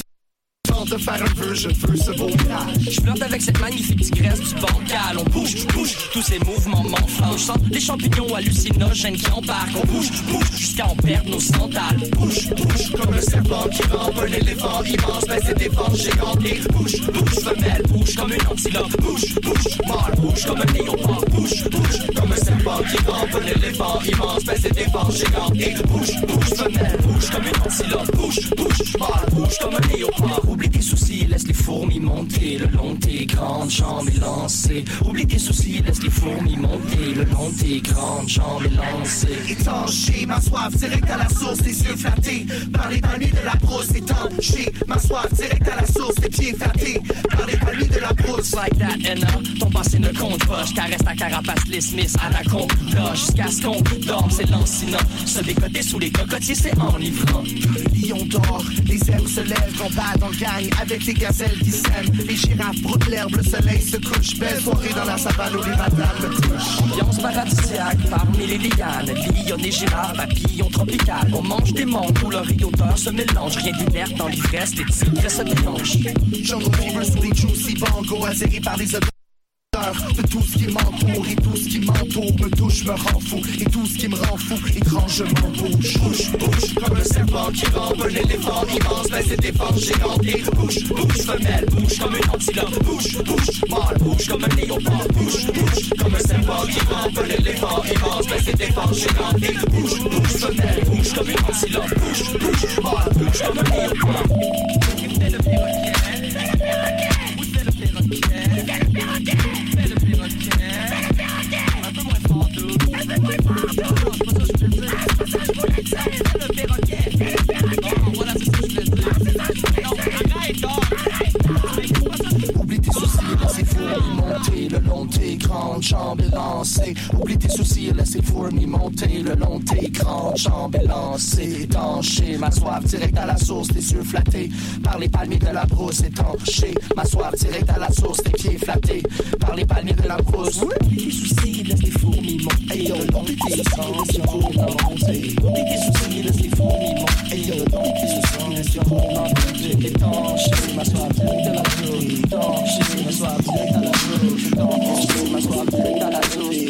Tente de faire un peu, je veux ce beau mirage. Je flirte avec cette magnifique tigresse du bancal. On bouge, bouge, tous ces mouvements m'enflamment. Je sens les champignons hallucinogènes qui embarquent. On bouge, bouge, jusqu'à en perdre nos sandales. Bouge, bouge, comme un serpent qui rampe un éléphant immense. Mais c'est des vents géants et bouge, bouge, femelle, bouge comme une antilope. Bouge, bouge, mâle, bouge comme un léopard. Bouge, bouge, comme un serpent qui rampe un éléphant immense. Mais c'est géants et bouge, bouge, femelle, bouge comme une antilope. Bouge, mâle, bouge comme un léopard. Oublie tes soucis, laisse les fourmis monter le long tes grandes jambes élancées. Oublie tes soucis, laisse les fourmis monter le long tes grandes jambes élancées. Étanché, ma soif direct à la source, les yeux flattés. Par les palmiers de la brousse, étanché, ma soif direct à la source, les pieds flattés. Par les palmiers de la brousse. Like that, and ton passé ne compte pas. Je caresse ta carapace, les Smiths à la compte. Là, jusqu'à ce qu'on dorme, c'est lancinant. Se décoter sous les cocotiers, c'est enivrant. Lion dort, les ailes se lèvent, on bat dans le gang avec les gazelles qui s'aiment. Les girafes broutent l'herbe, le soleil se couche. Belle soirée dans la savane où les madames me touchent. Ambiance paradisiaque parmi les lianes. Lions des girafes, papillons tropicales. On mange des mondes où leur odeur se mélange. Rien d'inerte dans l'ivresse, les tigres se déclenchent. Jungle fever sous les juicy bongos, atterrés par des odeurs de tout ce qui m'entoure et tout ce qui m'entoure me touche, me rend fou et tout ce qui me rend fou étrangement bouge, bouge, bouge comme un serpent qui rampe un éléphant c'était forgé dans tes bouche, bouche femelle, bouche comme une antilope, bouche, bouche mâle, bouche comme un léopard, bouche, bouche comme un serpent vivant, un éléphant immense, mais c'était forgé dans tes bouche, bouche soif direct à la source, les yeux flattés par les palmiers de la brousse étanchés. Ma soif direct à la source, les pieds flattés par les palmiers de la brousse. Les soucis, laisse les fourmis monter. Et on monte les les fourmis monter. Les soucis, laisse les fourmis monter. Et on monte les sens, les fourmis ma soif direct à la source. Étanché, ma soif direct à la source. Étanché, ma soif direct à la source.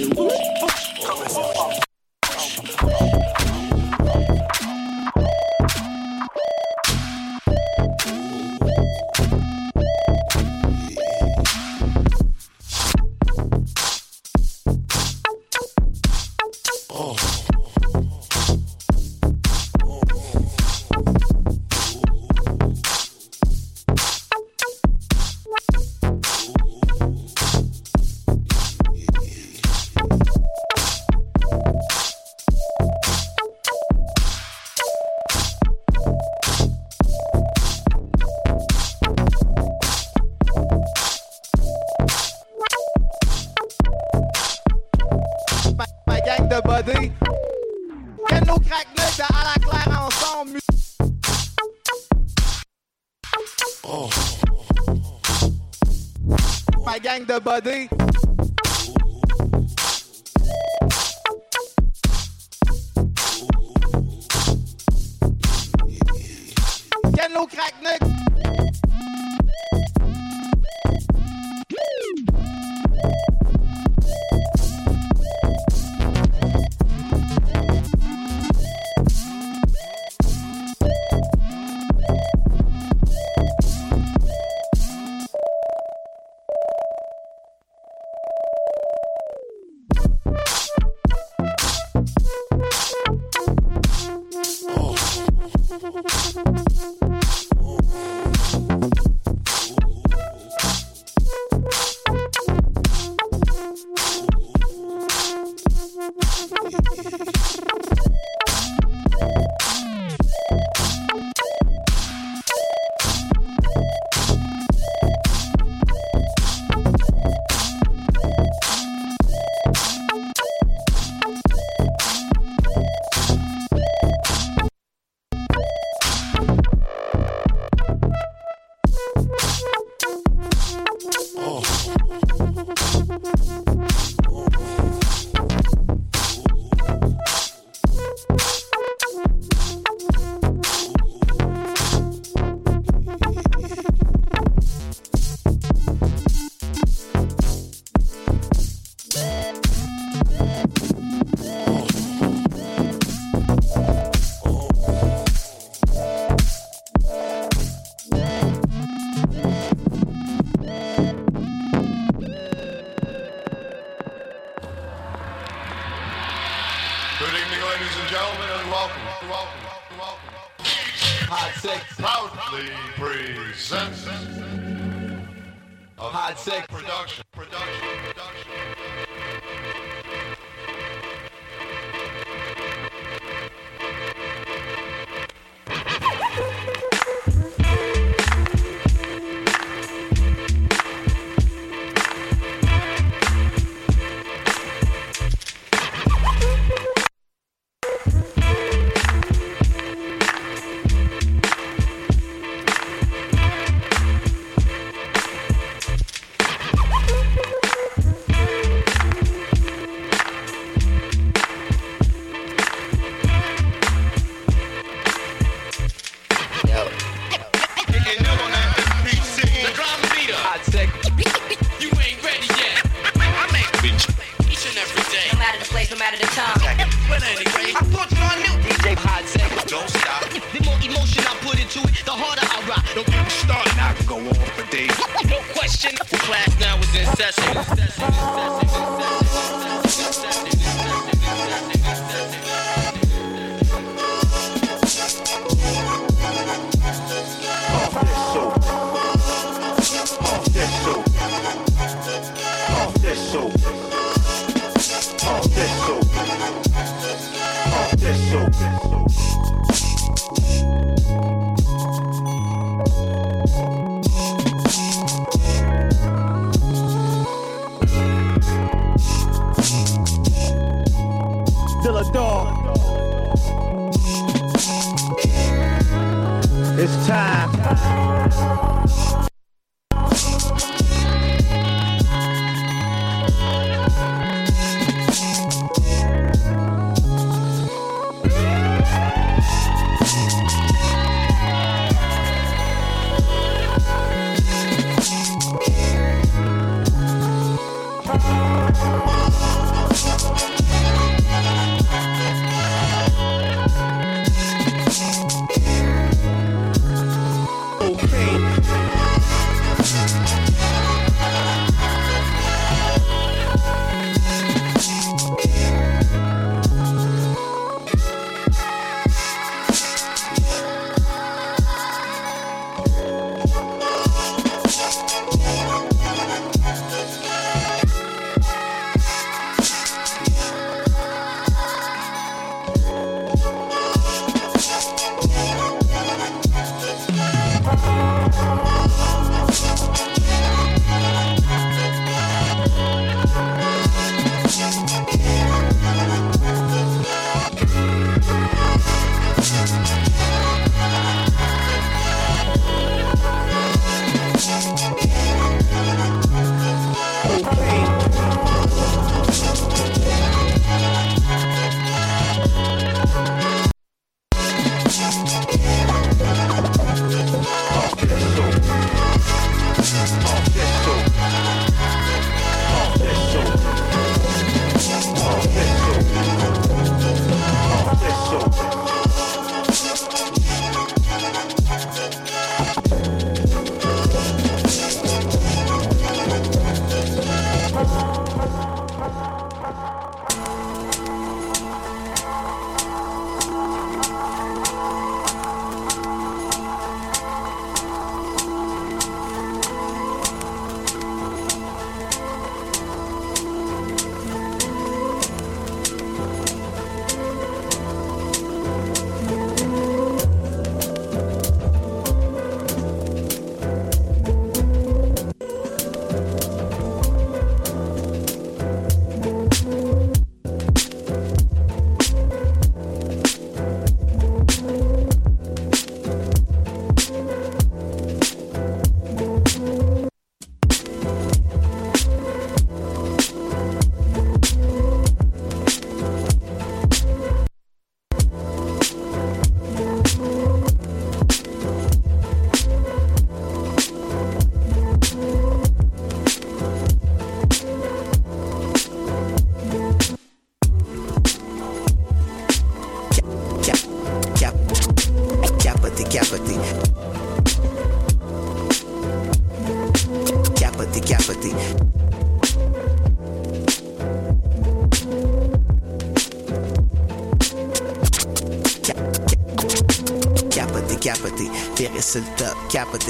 Ma matter the place, no matter the time. But anyway, I put you on new DJ Hot Six. Don't stop. The more emotion I put into it, the harder I rock. Don't get me started. I can go on for days. No question. Class now is in session.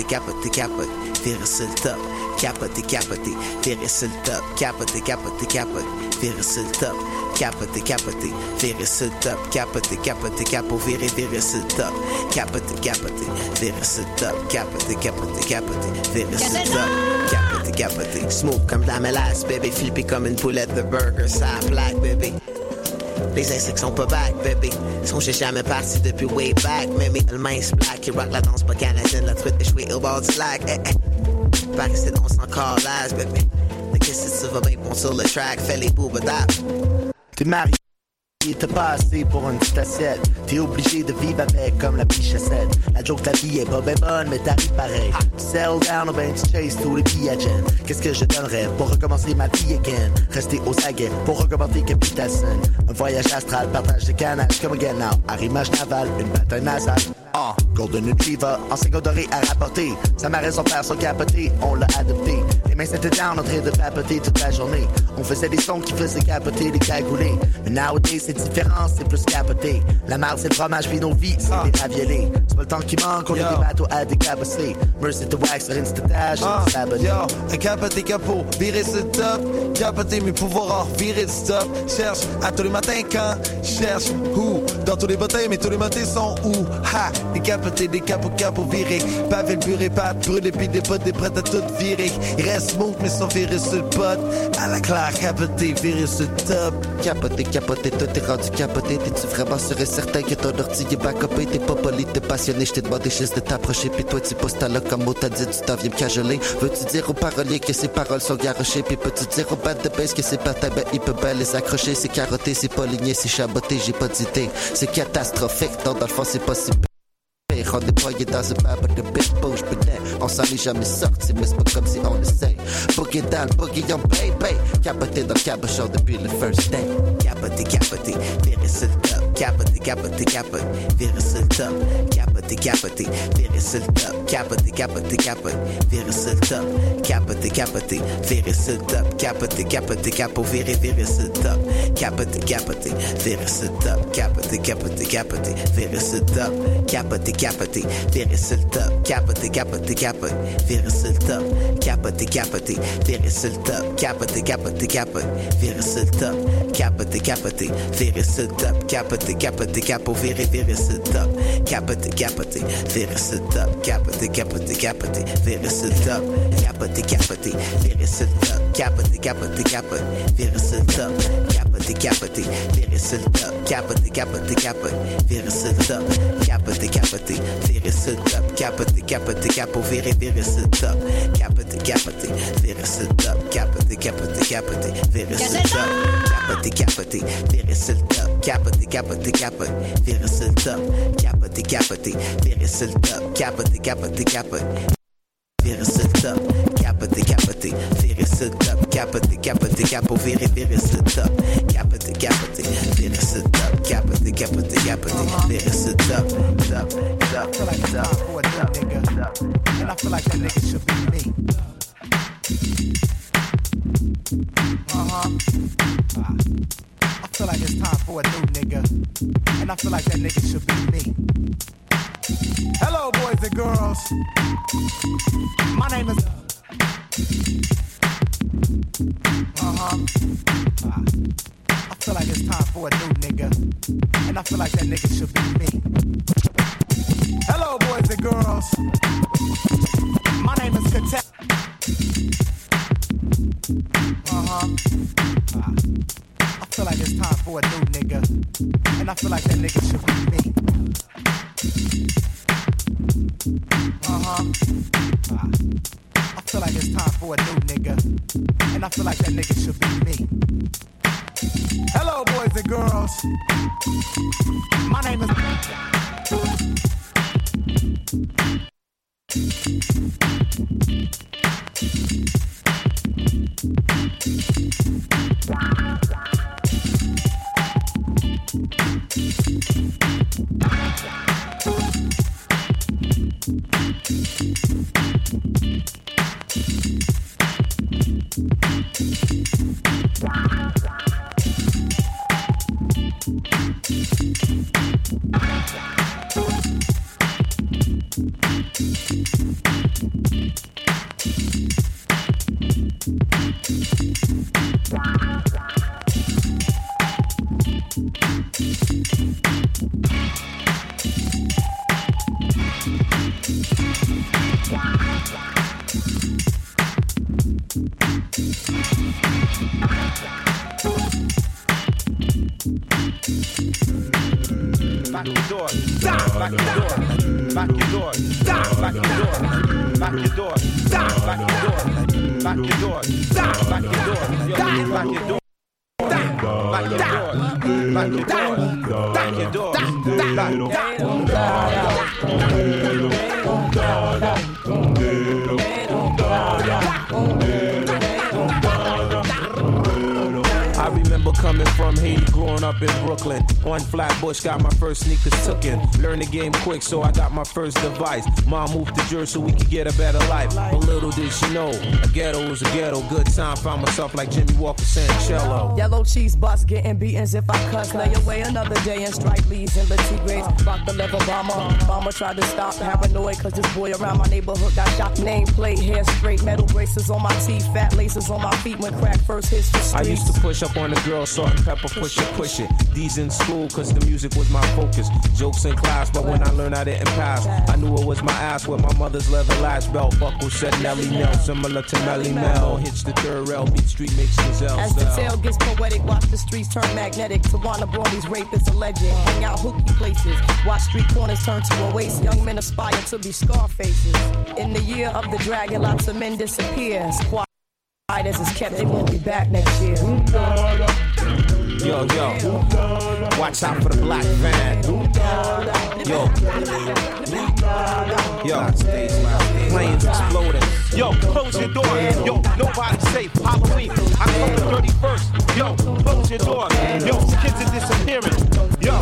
Capoté, capoté, virer sur le top. Capoté, capoté, top. Capoté, capoté, capoté, virer sur le top. Capoté, capoté, virer sur le top. Capoté, capoté, capo, le top. Capoté, capoté, virer sur le top. Capoté, capoté, capoté, virer sur le top. Capoté, capoté, smooth comme la mélasse, baby. Flippé comme une poulette de burger, ça black, baby. Les insectes sont pas back, baby. Sont j'ai jamais parti depuis way back, le mince black qui rock la danse pas canadienne, la truite échouée au bord du lac. Eh, eh. Paris, c'est danse encore l'âge, baby. Le kiss, ça va bien bon sur le track, fais les booba dap. T'es marié, t'as pas assez pour une petite assiette. T'es obligé de vivre avec comme la bichassette. La joke de la vie est pas ben bonne, mais t'arrives pareil. Tu settle down ben tu chase tous les Jen. Qu'est-ce que je donnerais pour recommencer ma vie again? Rester aux aguets pour recommencer Capital Sun. Un voyage astral, partage de canage comme again now. Arrimage naval, une bataille nasale. Ah, Golden Retriever, enseigne doré à rapporter. Sa marraine, son père sont capotés, on l'a adopté. Les mains c'était down en train de papoter toute la journée. On faisait des sons qui faisaient capoter les cagoulés. Mais nowadays c'est différent, c'est plus capoté. La marde c'est le fromage, puis nos vies c'est des raviolis. C'est pas le temps qui manque, on a des bateaux à décabosser. Mercy to wax, rinse to dash, Ah, saboter. yo, un capoté capot, virer sur le top, capoter mes pouvoirs, virer le stop. Cherche à tous les matins quand, cherche où, dans tous les botins, mais tous les matins sont où, ha, des capotés, des capots, capots virés, pavé le et pâte, brûlé puis des potes, des prêts à tout virer. Reste smooth, mais sont virés sur le pot, à la claire, capoté, viré sur le top. Capoté, capoté, toi t'es rendu capoté. T'es-tu vraiment sûr et certain que ton ordi est backupé? T'es pas poli, t'es passionné, j't'ai demandé juste de t'approcher. Puis toi tu poses ta comme mot t'as dit, tu t'en viens me cajoler. Veux-tu dire aux paroliers que ces paroles sont garochées? Puis peux-tu dire aux bad de bass que pas ta ben il peut bien les accrocher. C'est carotté, c'est pas c'est chaboté, j'ai pas d'idée. C'est catastrophique, non dans le fond c'est pas si pire. On est dans un babre de big Putain, on s'en est jamais sorti Mais c'est pas comme si on sait. Boogie dans le boogie on baby Capoté dans le cabochon depuis le first day. Capoté, capoté, virer sur le top. Capoté, capoté, capoté, virer sur le top. Capoté, capoté, virer sur le top. Capoté, capoté, capoté, virer sur le top. Capoté, capoté, virer sur le top. Capoté, capoté, capo, virer, virer sur le top. Capoté, capoté, virer sur le top. Capoté, capoté, capoté, virer sur le top. Capoté, capoté, virer sur le top. Capoté, capoté, capoté, virer sur le top. Capoté, capoté, virer sur le top. Capoté, capoté, capoté, virer sur le top. Capoté, capoté, virer sur le top. Capoté, capoté, capo, viré, viré, c'est top. Capoté, capoté, viré, c'est top. Capoté, capoté, capoté, viré, c'est top. Capoté, capoté, viré, c'est top. Capoté, capoté, capoté, viré, c'est top. Capoté, capoté, viré, c'est top capoter, capoter, capoter, virer ce top, capoter, capoter, virer ce top, capoter, capoter, capo, virer, virer ce top, capoter, capoter, virer ce top, capoter, capoter, capoter, virer ce top, capoter, capoter, virer ce top, capoter, capoter, capoter, virer ce top, capoter, capoter, virer ce top, capoter, capoter, capoter, virer ce top, capoter, capoter, virer ce top, capoter, capoter, capo, virer, virer ce top, capoter, capoter. Top, And I feel like that nigga should be me. Uh-huh. I feel like it's time for a new nigga. And I feel like that nigga should be me. Hello, boys and girls. My name is. Uh-huh. I feel like it's time for a new nigga. And I feel like that nigga should be me. Hello, boys and girls. My name is Katet. Uh-huh. I feel like it's time for a new nigga. And I feel like that nigga should be me. Uh-huh. I feel like it's time for a new nigga. And I feel like that nigga should be me. Hello, boys and girls. My name is. Got my first sneakers tookin'. Learned the game quick, so I got my first device. Mom moved to Jersey so we could get a better life. But little did she know, a ghetto is a ghetto. Good time, found myself like Jimmy Walker Sancello. Yellow cheese bus getting beatings if I cuss. Lay away another day and strike leads in the two grades. Rock the level bomber. Mama tried to stop, paranoid cause this boy around my neighborhood got shot. Nameplate, hair straight, metal braces on my teeth, fat laces on my feet when crack first hits the streets. I used to push up on the girl, salt and pepper, push it, push it. These in school, cause the music was my focus. Jokes in class, but when I learned I didn't pass, I knew it was my ass with my mother's leather latch belt. Buckle said Nelly Nell, similar to Melle Mel. Hits the third rail, beat street makes Giselle As the tale gets poetic, watch the streets turn magnetic. Tawana Brawley's rapists legend. Hang out hooky places. Watch street corners turn to a waste. Young men aspire to be scar faces. In the year of the dragon, lots of men disappear. Quiet as it's kept, they won't be back next year. Yo, yo. Watch out for the black van. Yo. Yo. Planes exploding. Yo, close your door. Yo, nobody safe. Halloween, October 31st. Yo, close your door. Yo, kids are disappearing. Yo.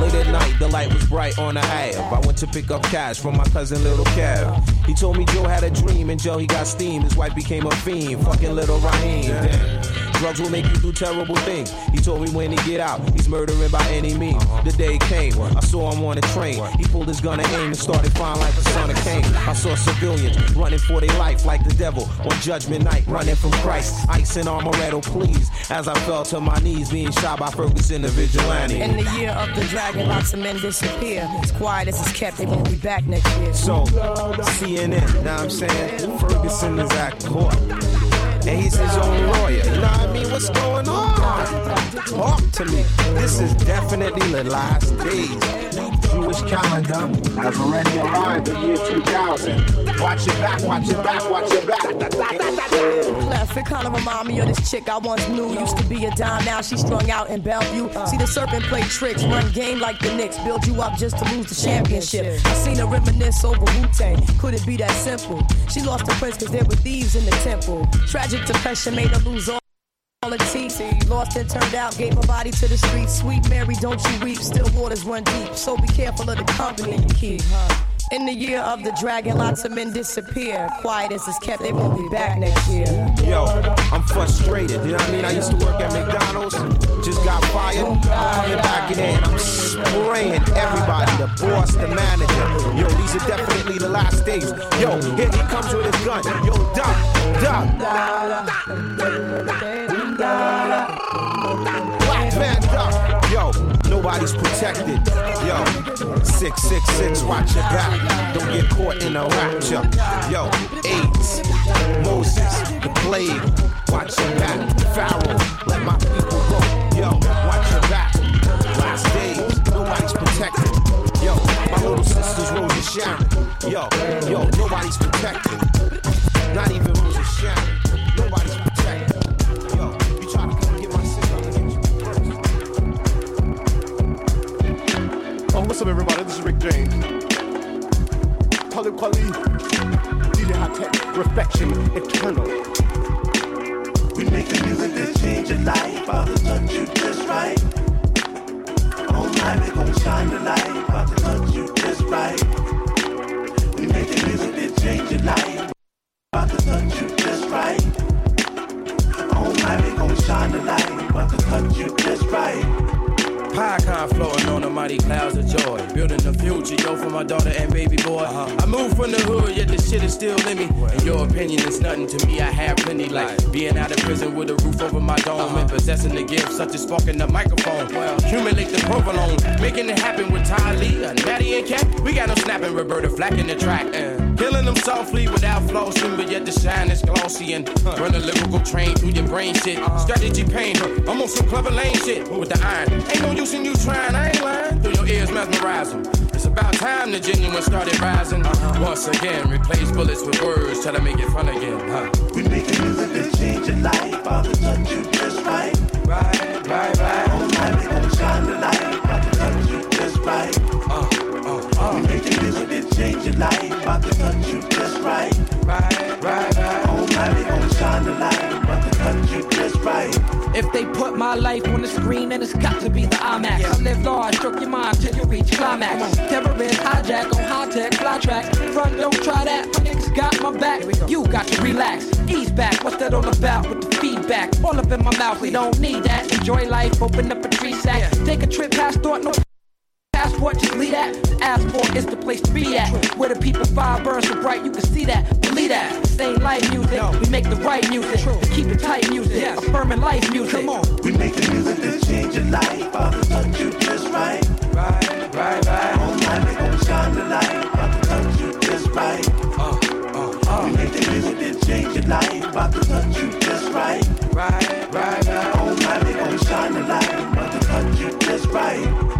Late at night, the light was bright on the Ave. I went to pick up cash from my cousin Little Kev. He told me Joe had a dream and Joe he got steam. His wife became a fiend. Fucking little Raheem. Damn. Drugs will make you do terrible things. He told me when he get out, he's murdering by any means. The day came, I saw him on a train. He pulled his gun and aim and started flying like the son of Cain. I saw civilians running for their life like the devil on Judgment Night, running from Christ. Ice and Armoretto, please. As I fell to my knees, being shot by Ferguson, the vigilante. In the year of the dragon, lots of men disappear. As quiet as it's kept, they won't be back next year. So, CNN, now I'm saying, Ferguson is at court. And he's his own lawyer. You know what I mean? What's going on? Talk to me. This is definitely the last days. Jewish calendar has already arrived the year 2000. Watch your back, watch your back, watch your back. It kind of remind me of this chick I once knew. Used to be a dime, now she's strung out in Bellevue. See the serpent play tricks, run game like the Knicks, build you up just to lose the championship. I seen her reminisce over Wu Tang. Could it be that simple? She lost her friends because there were thieves in the temple. Tragic depression made her lose all. Teeth, lost and turned out, gave her body to the streets. Sweet Mary, don't you weep, still waters run deep. So be careful of the company you keep. In the year of the dragon, lots of men disappear. Quiet as it's kept, they won't be back next year. Yo, I'm frustrated. You know what I mean? I used to work at McDonald's, just got fired. I'm coming back in there and I'm spraying everybody, the boss, the manager. Yo, these are definitely the last days. Yo, here he comes with his gun. Yo, duck, duck. Nobody's protected. Yo, 666, watch your back. Don't get caught in a rapture. Yo, AIDS, Moses, the plague, watch your back. Pharaoh, let my people go. Yo, watch your back. Last days, nobody's protected. Yo, my little sister's Rosa Sharon. Yo, yo, nobody's protected. Not even Rosa Sharon. What's up, everybody? This is Rick James. Talib Kweli, DJ Hi-Tek, Reflection Eternal. We make the music that change your life. About to touch you just right. All night we gon' shine the light. About to touch you just right. We make the music that change your life. About to touch you just right. All night we gon' shine the light. About to touch you just right. Pie floating on the mighty clouds of joy. Building the future, yo, for my daughter and baby boy. I moved from the hood, yet the shit is still in me. In your opinion, it's nothing to me. I have plenty, like being out of prison with a roof over my dome and possessing the gift, such as sparking the microphone. Well, Accumulate the provolone, making it happen with Ty Lee and Maddie and Cat. We got no snapping, Roberta Flack in the track. And killing them softly without flossing, but yet the shine is glossy and run a lyrical train through your brain shit. Strategy pain, I'm on some clever lane shit with the iron. Ain't no use in you trying, I ain't lying. Through your ears mesmerize them. It's about time the genuine started rising. Once again, replace bullets with words, try to make it fun again, huh? We make the music that change your life. About to touch you just right. Right, right, right. All night we gon' shine the light. About to touch you just right. uh, uh. We make the music that change your life. About to touch you just right. Right, right, right. All night we gon' shine the light. Touch you just right. If they put my life on the screen, then it's got to be the IMAX. I live large, stroke your mind till you reach climax. Terrorist hijack on high tech, fly track. Front, don't try that. My niggas got my back. You got to relax. Ease back. What's that all about with the feedback? All up in my mouth, we don't need that. Enjoy life, open up a tree sack. Take a trip past thought, no passport, just that. The asphalt is the place to be at. Where the people fire burn so bright, you can see that. Believe that. This ain't life music. We make the right music. Keep it tight music. Affirming life music. Come on. We make the music that change your life. About to touch you just right. Right, right, right. All night we gon' shine the light. About to touch you just right. Uh, uh, uh. We make the music that change your life. About to touch you just right. Right, right, right. All night we gon' shine the light. About to touch you just right.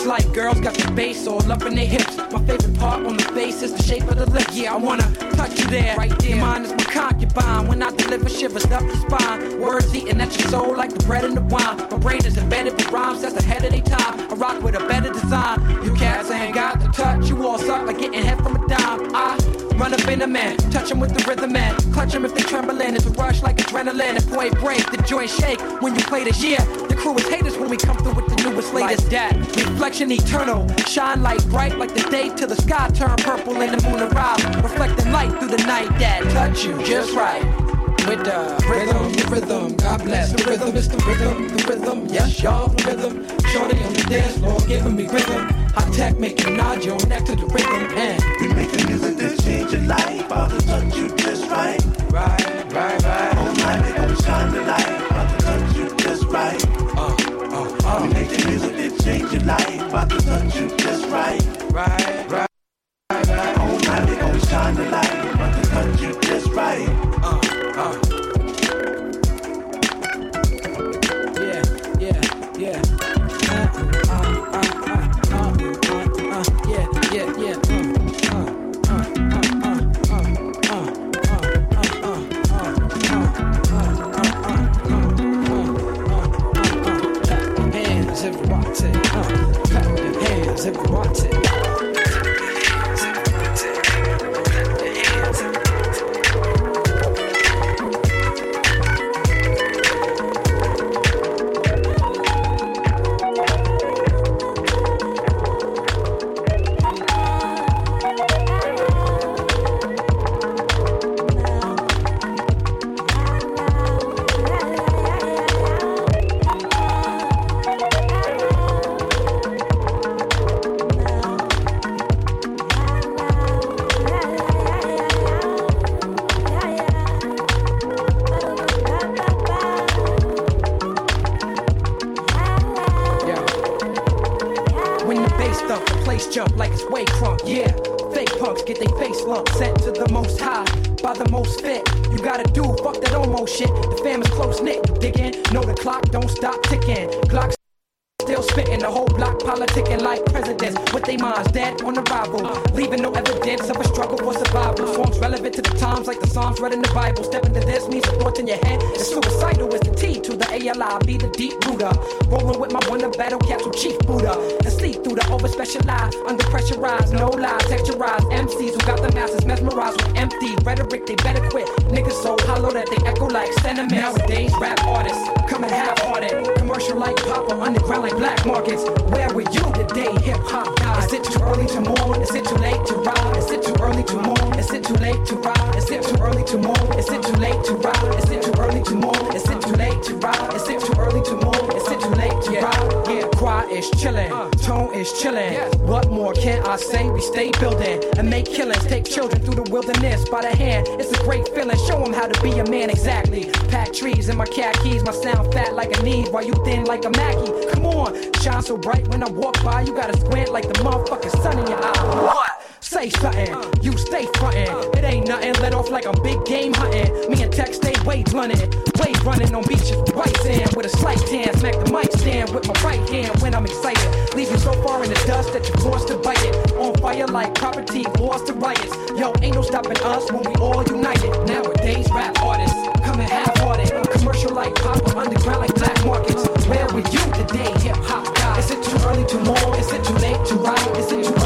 It's like girls got the bass all up in their hips. My favorite part on the face is the shape of the lip. Yeah, I wanna touch you there. Right there. Mind is my concubine. When I deliver shivers up your spine. Words eating at your soul like the bread and the wine. My brain is embedded with rhymes that's ahead of their time. I rock with a better design. You cats ain't got the touch. You all suck like getting head from a dime. I Run up in a man, touch him with the rhythm man. Clutch him if they trembling. It's a rush like adrenaline. And boy, break, the joint shake when you play this. Yeah, the crew is haters when we come through with the newest, latest. That reflection eternal. Shine light bright like the day till the sky turn purple and the moon arrive. Reflecting light through the night that touch you just right with the rhythm, the rhythm. God bless the rhythm, it's the rhythm, the rhythm. Yes, y'all, the rhythm. Shorty on the dance floor, giving me rhythm. Hi-Tek make you nod your neck to the rhythm. And we make the music that change your life. I'll touch you just right. Right, right, right. All night they gon' shine the light. I'll touch you just right. Uh, uh, uh. We make the music that change your life. I'll touch you just right. Right, right. All night they gon' shine the light. I'll touch you is chillin', tone is chillin'. What more can I say? We stay building and make killings. Take children through the wilderness by the hand. It's a great feeling. Show them how to be a man exactly. Pack trees in my khakis. My sound fat like a need while you thin like a Mackie. Come on, shine so bright when I walk by. You gotta squint like the motherfucking sun in your eye. What? Say something, you stay frontin'. It ain't nothing, let off like I'm big game hunting. Me and Tek stay way blunted. Wave running on beaches white sand with a slight tan. Smack the mic stand with my right hand when I'm excited. Leave you so far in the dust that you're forced to bite it. On fire like property, lost to riots. Yo, ain't no stopping us when we all united. Nowadays, rap artists coming half-hearted. Commercial like pop or underground like black markets. Where were you today, hip hop guy? Is it too early to mourn? Is it too late to ride? Is it too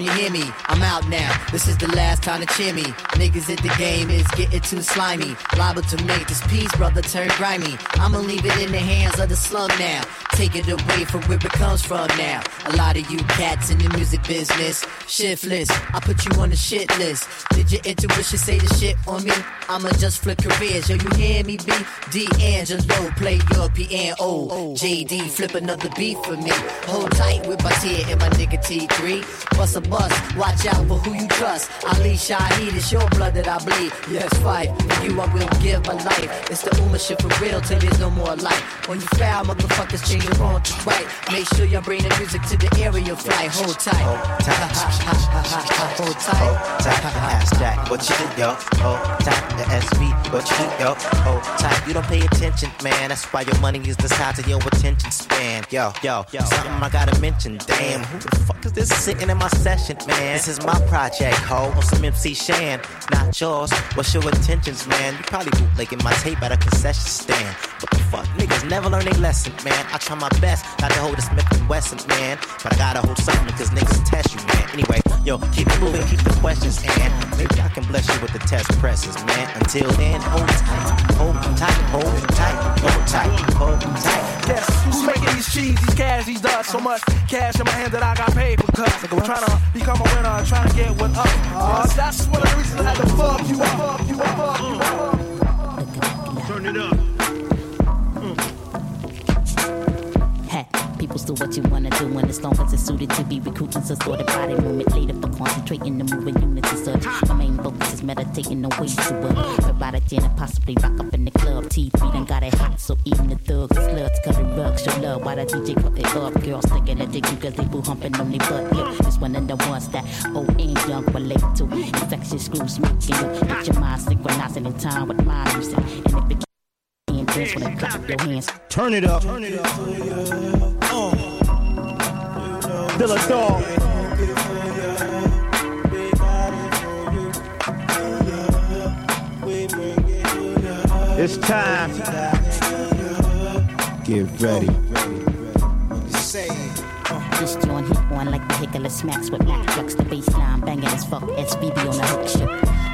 time you hear me. I'm out now, this is the last time to cheer me. Niggas at the game is getting too slimy. Liable to make this piece, brother, turn grimy. I'ma leave it in the hands of the slum now. Take it away from where it comes from now. A lot of you cats in the music business, shiftless. I put you on the shit list. Did your intuition say the shit on me? I'ma just flip careers, yo, you hear me, B? D'Angelo, play your piano. JD, flip another beat for me. Hold tight with my tear and my nigga T3. Bust a bus, watch out for who you trust. Ali Shaheed, it's your blood that I bleed. Yes, fight. You, I will give my life. It's the Uma shit for real till there's no more life. When you foul, motherfuckers change it wrong to right. Make sure y'all bring the music to the area flight. Hold tight. Hold tight. Hold tight. Ask Jack, what you do, yo? Hold tight. The SB, what you do, yo? Hold tight. You don't pay attention, man. That's why your money is the size of your attention span. Yo, yo, something I gotta mention. Damn, who the fuck is this sitting in my session, man? This is my project, ho. On some MC Shan, not yours. What's your intentions, man? You probably bootlegging my tape at a concession stand. What the fuck? Niggas never learn a lesson, man. I try my best not to hold a Smith and Wesson, man. But I gotta hold something because niggas test you, man. Anyway, yo, keep it moving, keep the questions, and maybe I can bless you with the test presses, man. Until then, hold tight, hold tight, hold tight, hold tight, hold tight. Yes, who's making these cheese, these cash, these dust? So much cash in my hand that I got paid for cuts. I'm trying to become a winner, trying to get what up. Uh, that's one of the reasons I had to fuck you up, fuck you up, fuck you up. Turn it up. Hey, people still what you wanna do when as long as it's suited to be recruiting some sort of body movement later for concentrating the moving units and such. My main focus is meditating the ways to work. Provide a gin and possibly rock up in the club. T3 done got it hot, so even the thugs and sluts cutting rugs. Show love while the DJ cut it up. Girls thinking that they cause they boo humping on their butt. Look, it's one of the ones that old and young relate to. Infectious grooves making you get your mind synchronizing in time with my music. And if it can't dance when it clap your hands. Turn it up. Turn it up. Still a dog. It's time. Get ready. This joint hit on like the hickler smacks with Mac Flex, the baseline banging as fuck. SVB on the hook shit.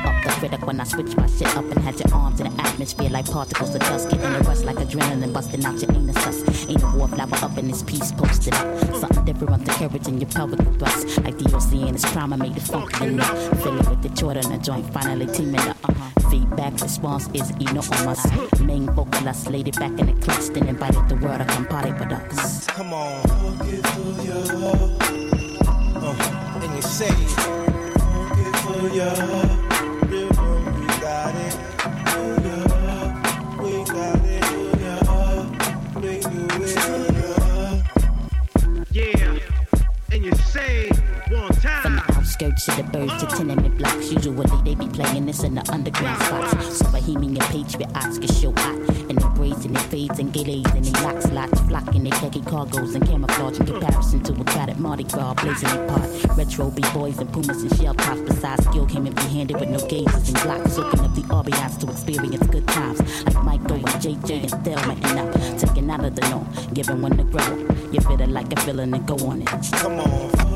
Up the critic when I switch my shit up and had your arms in the atmosphere like particles of dust. Getting the rush like adrenaline busting out your anus sus. Ain't a war flower up in this piece posted up. Something different on the courage in your pelvic thrust. Like DOC in its I made it funky enough. Fill it with the Jordan, the joint finally teaming up. Uh-huh. Feedback response is enormous. Main vocalist laid it back in the clutch, then invited the world to come party with us. Come on. Uh, and you say, we Outskirts of the birds to tenement blocks. Usually they be playing this in the underground spots. So Bohemian patriots get show out. And they braids and they fades and gays and they locks lots. Flocking they khaki cargoes and camouflage in comparison to a crowded Mardi Gras blazing apart. Retro B-boys and pumas and shell tops. Besides skill came empty-handed with no gauges and glocks. Soaking up the ambiance to experience good times. Like Michael and JJ and Thelma and up. Taking out of the norm, giving one to grow. You feel like a feeling and go on it. Come on.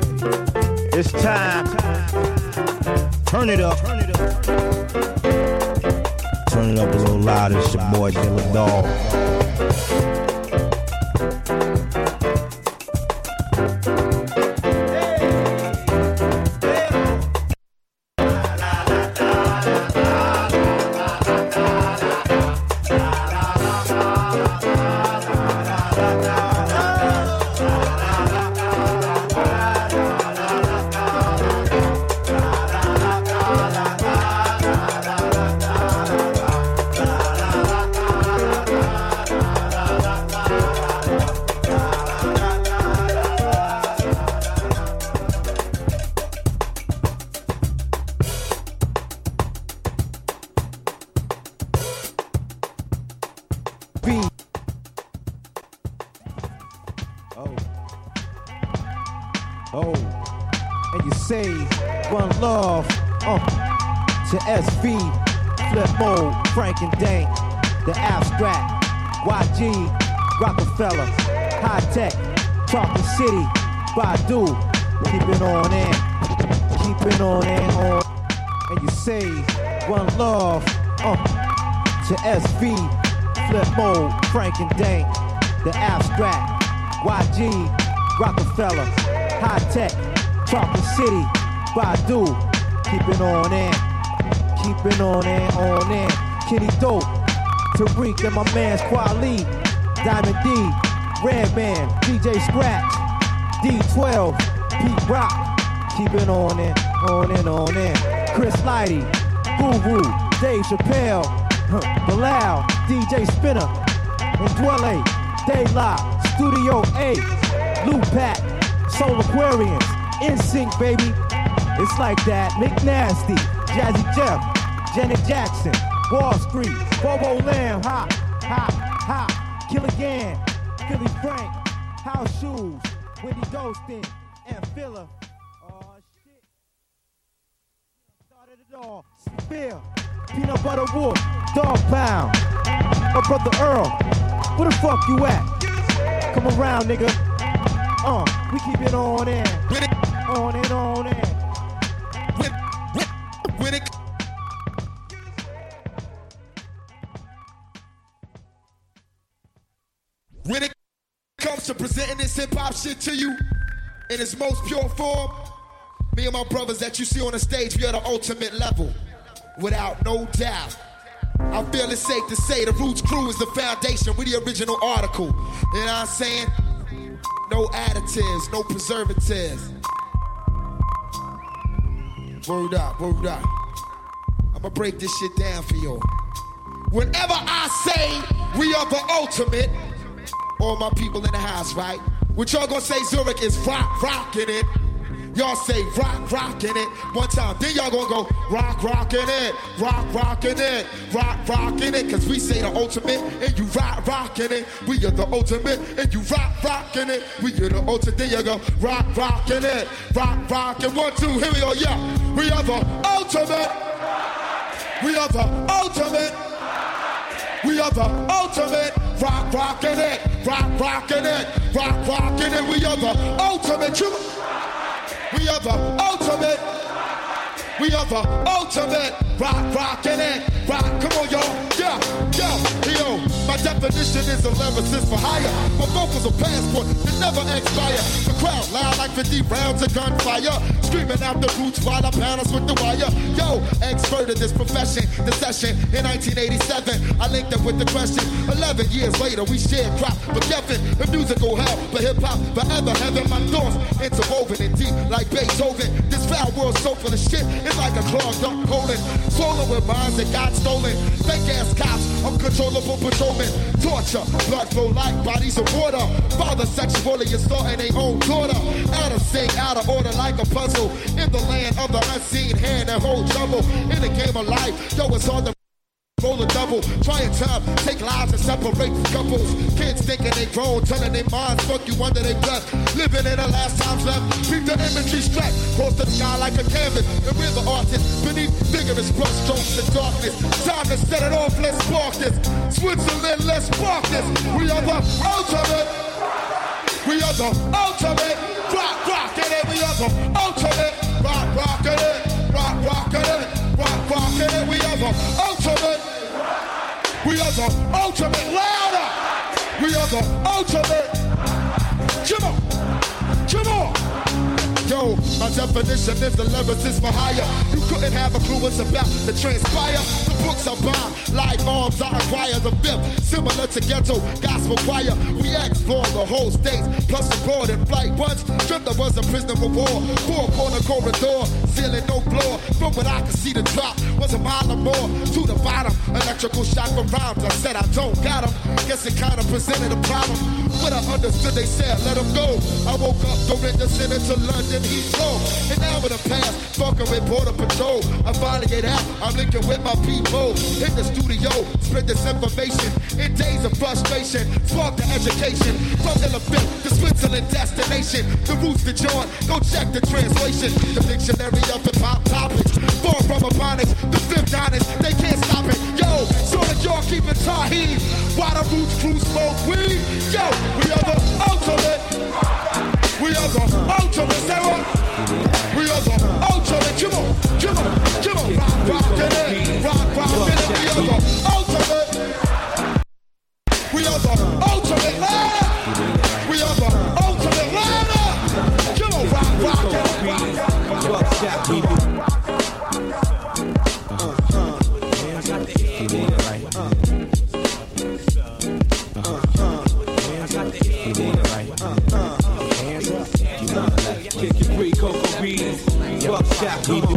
It's time. Turn it up. Turn it up turn it up a little louder. It's your boy Dilla Dog. And you say one love uh, to SV, Flip Mode, Frank and Dank, the abstract, YG, Rockefeller, High Tech, Chocolate City, Badu, keep it on in, keep it on and on. And you say one love uh, to SV, Flip Mode, Frank and Dank, the abstract, YG, Rockefeller, High Tech, Chocolate City, Badu, keep it on in, keep it on and on in. Kitty Dope, Tariq and my man's Kweli, Diamond D, Redman, DJ Scratch, D12, Pete Rock, keep it on in, on and on in. Chris Lighty, Guru, Dave Chappelle, huh, Bilal, DJ Spinna, and Dwele, Daylock, Studio A, Lou Pat, Soulquarians, NSYNC baby. It's like that. McNasty, Jazzy Jeff, Janet Jackson, Wall Street, Bobo Lamb, ha, ha, ha, Kill Again, Philly Frank, House Shoes, Wendy Dostin, and Filler. Oh shit. Started it all. Spill, Peanut Butter Wolf, Dog Pound. My brother Earl, where the fuck you at? Come around, nigga. Uh, we keep it on in. On and on in. When it when it comes to presenting this hip hop shit to you in its most pure form, me and my brothers that you see on the stage, we are the ultimate level, without no doubt. I feel it's safe to say the Roots crew is the foundation. We the original article. You know what I'm saying? No additives, no preservatives. Word up, word up. I'ma break this shit down for you. Whenever I say we are the ultimate, all my people in the house, right? What y'all gonna say Zurich is rock, rockin' it. Y'all say rock, rockin' it one time. Then y'all gonna go rock, rockin' it, rock, rockin' it, rock, rockin' it. Cause we say the ultimate and you rock, rockin' it. We are the ultimate and you rock, rockin' it. We are the ultimate. Then you go rock, rockin' it, rock, rockin'. One, two, here we go, yeah. We are the ultimate. We are the ultimate. We are the ultimate. Rock, rockin' it, rock, rockin' it, rock, rockin' it. We are the ultimate. You- we are the ultimate. We are the ultimate. Rock, rockin' it. Rock, come on, y'all. Yeah, yeah, yo. My definition is a lyricist for hire. My vocals are passport that never expire. The crowd loud like 50 rounds of gunfire. Screaming out the roots while I pound with the wire. Yo, expert in this profession. The session in 1987. I linked up with the question. 11 years later, we shared crop. for Kevin, the musical hell. for hip hop forever having my thoughts interwoven and deep like Beethoven. This foul world so full of shit. It's like a clogged up colon. Swollen with minds that got stolen. Fake ass cops, uncontrollable Torture, blood flow like bodies of water. Father sexually assaulting their own daughter. Out of sync, out of order like a puzzle. In the land of the unseen hand and hold trouble. In the game of life, yo, it's on the roll a double. Trying time, take lives and separate couples. Kids thinking they grown, telling their minds, fuck you under their breath. Living in the last times left. Keep the imagery strapped, cross the sky like a canvas. And we're the artists beneath vigorous brush strokes in darkness. Time to set it off, let's spark this. Switzerland, let's spark this. We are the ultimate. We are the ultimate. Rock, rockin' it. We are the ultimate. Rock, rockin' it. Rock, rockin' it. Rockin' it. We are the ultimate. We are the ultimate. Louder. We are the ultimate. Come on. Yo, my definition is the lyricist for hire. You couldn't have a clue what's about to transpire. The books I buy, live arms I acquire. The fifth, similar to ghetto gospel choir. We explore the whole states, plus abroad in flight once. Drifter was a prisoner of war. Four corner corridor, ceiling no floor. From what I could see, the drop was a mile or more to the bottom. Electrical shock from rhymes. I said I don't got 'em. Guess it kinda presented a problem. When I understood, they said let 'em go. I woke up, surrender, sent it to London, Heathrow. And now in the past, fucking with border patrol. I finally get out. I'm linking with my people. Hit the studio, spread this information. In days of frustration, spark the education. From Illinois to Switzerland destination. The roots to join, go check the translation. The dictionary of the pop topics. Far from phonics, the fifth honest, they can't stop it. Yo, so that y'all keep it Taheed. Why the roots crew smoke weed? Yo, we are the ultimate. We are the ultimate. We are the ultimate. Come on, come on, come on. Rock, rock, it, rock, rock, it. We are the ultimate. We are the Buckshot, we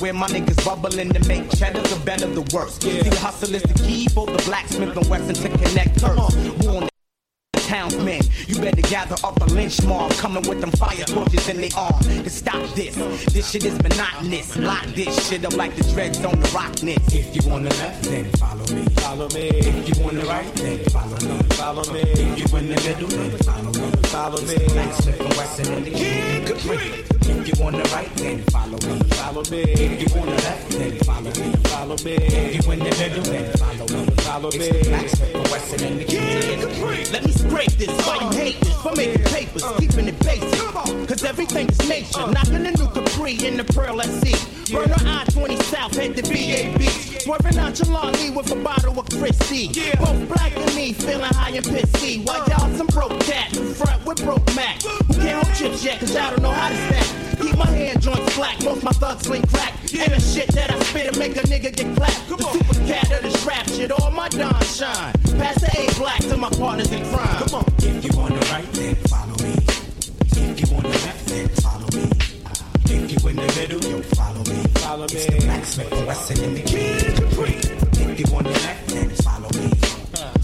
where my niggas bubbling to make cheddar the better the worst. See, the hustle is the key for the blacksmith and Western to connect. Warn townsmen. You better gather up a lynch mob coming with them fire torches in their arm to stop this. This shit is monotonous. Lock this shit up like the dreads on the rockness. If you on the left, then follow me. Follow me. If you on the right, then follow me. Follow me. If you in the middle, then follow me. Follow me. Blacksmith and Western and the. If you on the right, then follow me. If you wanna left, then follow me. Follow me. If you the middle, then follow me. Follow me. The and the King Let me scrape this. Why you hate this? For making papers, keeping it basic. Cause everything is nature. Knocking a new Capri in the Pearl at sea. Burner I-20 South, head to BAB. Swerving nonchalantly with a bottle of Christie. Both black and me, feeling high and pissy. Why y'all some broke cat, in front with broke Mac. Who can't hold chips yet, cause y'all don't know how to stack. Keep my hand joints slack, most my thugs sling crack. And the shit that I spit and make a nigga get clapped. The super cat of this rap shit, all my Don shine. Pass the A black to my partners in crime. Come on. If you on the right, then follow me. If you on the left, then follow me. If you in the middle, yo, follow me. Follow me. It's the blacksmith, the Western, and the King Capri. If you on the left, then follow me.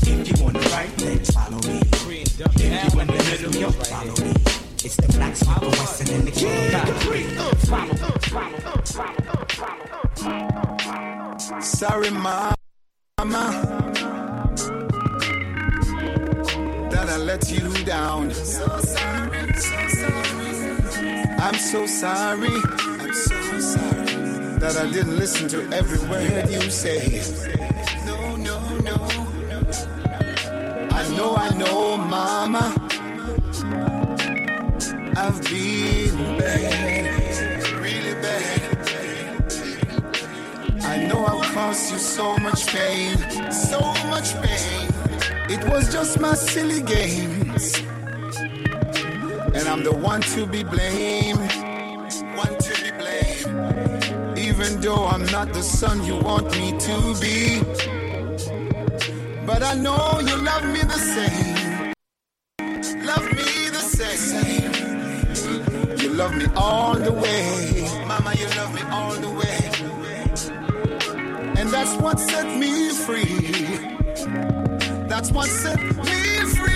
If you on the right, then follow me. If you in the middle, yo, follow me. It's the blacksmith, the Western, and the King Capri. Follow, follow, follow, follow. Sorry, mama, let you down. So sorry, so sorry. I'm so sorry. I'm so sorry that I didn't listen to every word you say. No, no, no. I know, I know, mama. I've been bad, really bad. I know I've caused you so much pain, so much pain. It was just my silly games. And I'm the one to be blamed. One to be blamed. Even though I'm not the son you want me to be. But I know you love me the same. Love me the same. You love me all the way. Mama, you love me all the way. And that's what set me free. That's what set me free.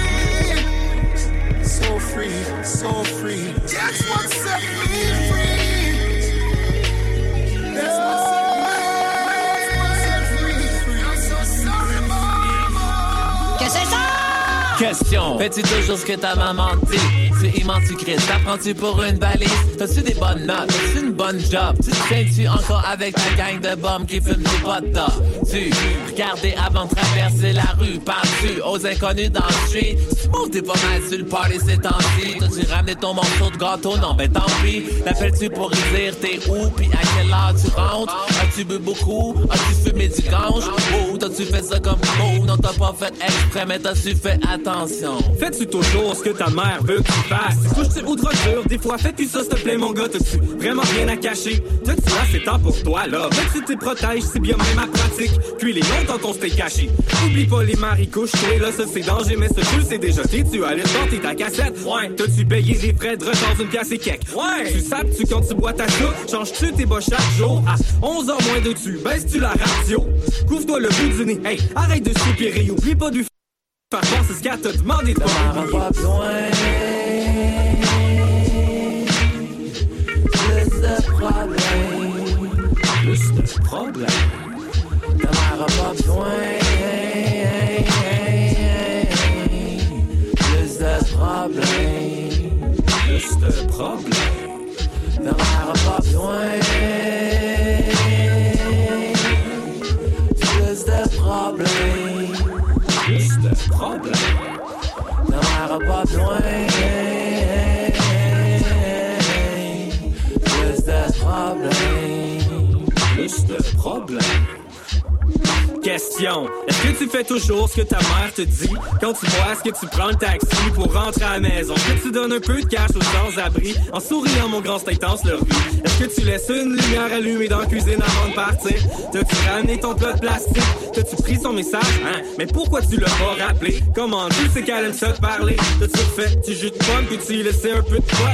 So free, so free. That's what set me free. That's what set me free. I'm so sorry, mama. ¿Qué es eso? Question, fais-tu toujours ce que ta maman dit? Tu immense, tu cries, t'apprends-tu pour une valise? T'as-tu des bonnes notes? T'as-tu une bonne job? Tu te tiens-tu encore avec ta gang de bombes qui fument du potas? Tu regardais avant de traverser la rue, parles-tu aux inconnus dans le street? Tu montes pas mal sur le party ces temps-ci? T'as-tu ramené ton morceau de gâteau? Non, ben tant pis. L'appelles-tu pour y t'es où? Puis à quelle heure tu rentres? As-tu bu beaucoup? As-tu fumé du gange? Ou t'as-tu fait ça comme beau? Non, t'as pas fait exprès, mais t'as-tu fait attention? Fais-tu toujours ce que ta mère veut? que tu fasses? Touches-tu aux drogues dures? Des fois, fais-tu ça, s'il te plaît, mon gars? T'as-tu vraiment rien à cacher? T'as-tu assez temps pour toi, là? Fais-tu tes protèges? C'est bien même ma pratique. Cuis les noms dans ton steak caché. Oublie pas les maricouches, là, ça c'est danger, mais ce jeu c'est déjà t'es-tu allé sortir ta cassette? Ouais. T'as-tu payé les frais de rechange d'une pièce et cake? Ouais. Tu sapes-tu quand tu bois ta soupe? Changes-tu tes bas chaque jour? À 11h moins de tu baisses-tu la radio? Couvre-toi le bout du nez. Hey, arrête de soupirer, oublie pas du faire voir c'est ce qu'elle t'a demandé de besoin. Plus de problèmes. Ta mère pas besoin. Plus de problèmes. Plus de problèmes. Ta mère pas besoin. Plus de problèmes. Plus de problèmes. Ta mère pas besoin. Problèmes. Question. Est-ce que tu fais toujours ce que ta mère te dit? Quand tu bois, est-ce que tu prends le taxi pour rentrer à la maison? Est-ce que tu donnes un peu de cash aux sans-abri en souriant, mon grand, intense leur vie? Est-ce que tu laisses une lumière allumée dans la cuisine avant de partir? T'as-tu ramené ton plat de plastique? T'as-tu pris son message? Hein? Mais pourquoi tu l'as pas rappelé? Comment tu sais qu'elle aime ça te parler? T'as-tu fait? Tu jus de pomme tu y laissé un peu de quoi?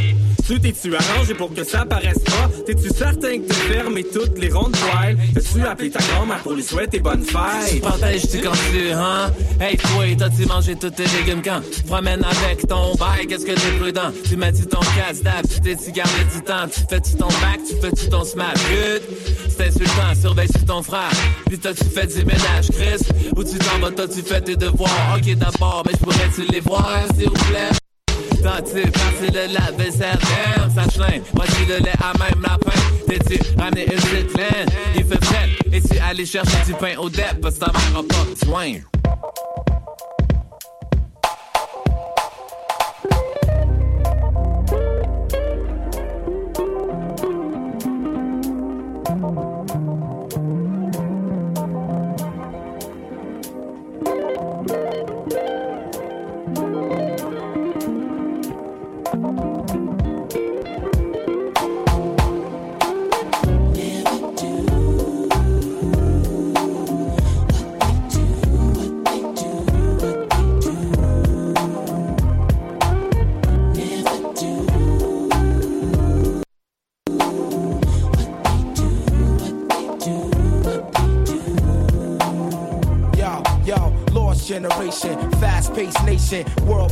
Tu t'es-tu arrangé pour que ça paraisse pas? T'es-tu certain que t'es fermé toutes les rondes poils? T'as-tu appelé ta grand-mère pour lui souhaiter bonne fête? Protèges-tu quand tu, hein? Hey, toi, t'as-tu mangé tous tes légumes quand? Tu promènes avec ton bail? Qu'est-ce que t'es prudent? Tu mets-tu ton casse-dab? Tu t'es-tu gardé du temps? Tu fais-tu ton bac? Tu fais-tu ton smap? Good! C'est insultant, surveille-tu ton frère? Puis t'as-tu fait du ménage, Chris? Ou tu t'en vas, t'as-tu fait tes devoirs? Ok, d'abord, mais je pourrais-tu les voir, s'il vous plaît? T'as-tu passé le lave-vaisselle? Damn, ça chlain. Voici le lait à même lapin. T'es-tu ramené une petite? Il fait fret. Et tu allé chercher du pain au dep? Parce que ta mère a pas. Yo, nation, world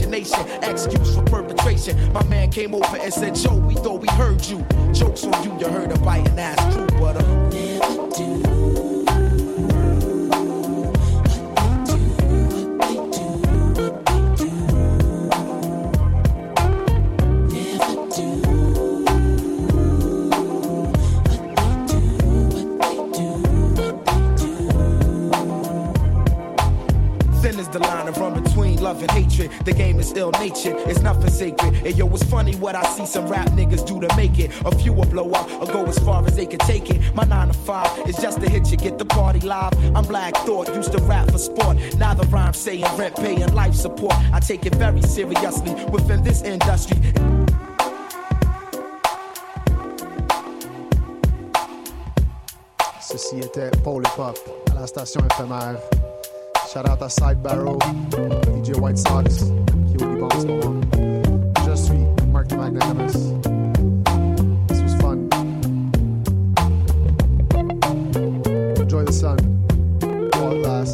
imagination, excuse for perpetration. My man came over and said, Joe, we thought we heard you. Jokes on you, you heard a biting ass true, but uh, never do. Hatred. The game is ill natured, it's nothing sacred. And yo, it's funny what I see some rap niggas do to make it. A few will blow up or go as far as they can take it. My nine to five is just to hit you, get the party live. I'm Black Thought, used to rap for sport. Now the rhyme saying rent, paying life support. I take it very seriously within this industry. Ceci était Paul Pop à la station éphémère. Shout out to Side Barrow, DJ White Sox, qui vous dit ce moment. Just suis Mark the Magnanimous. This was fun. Enjoy the sun.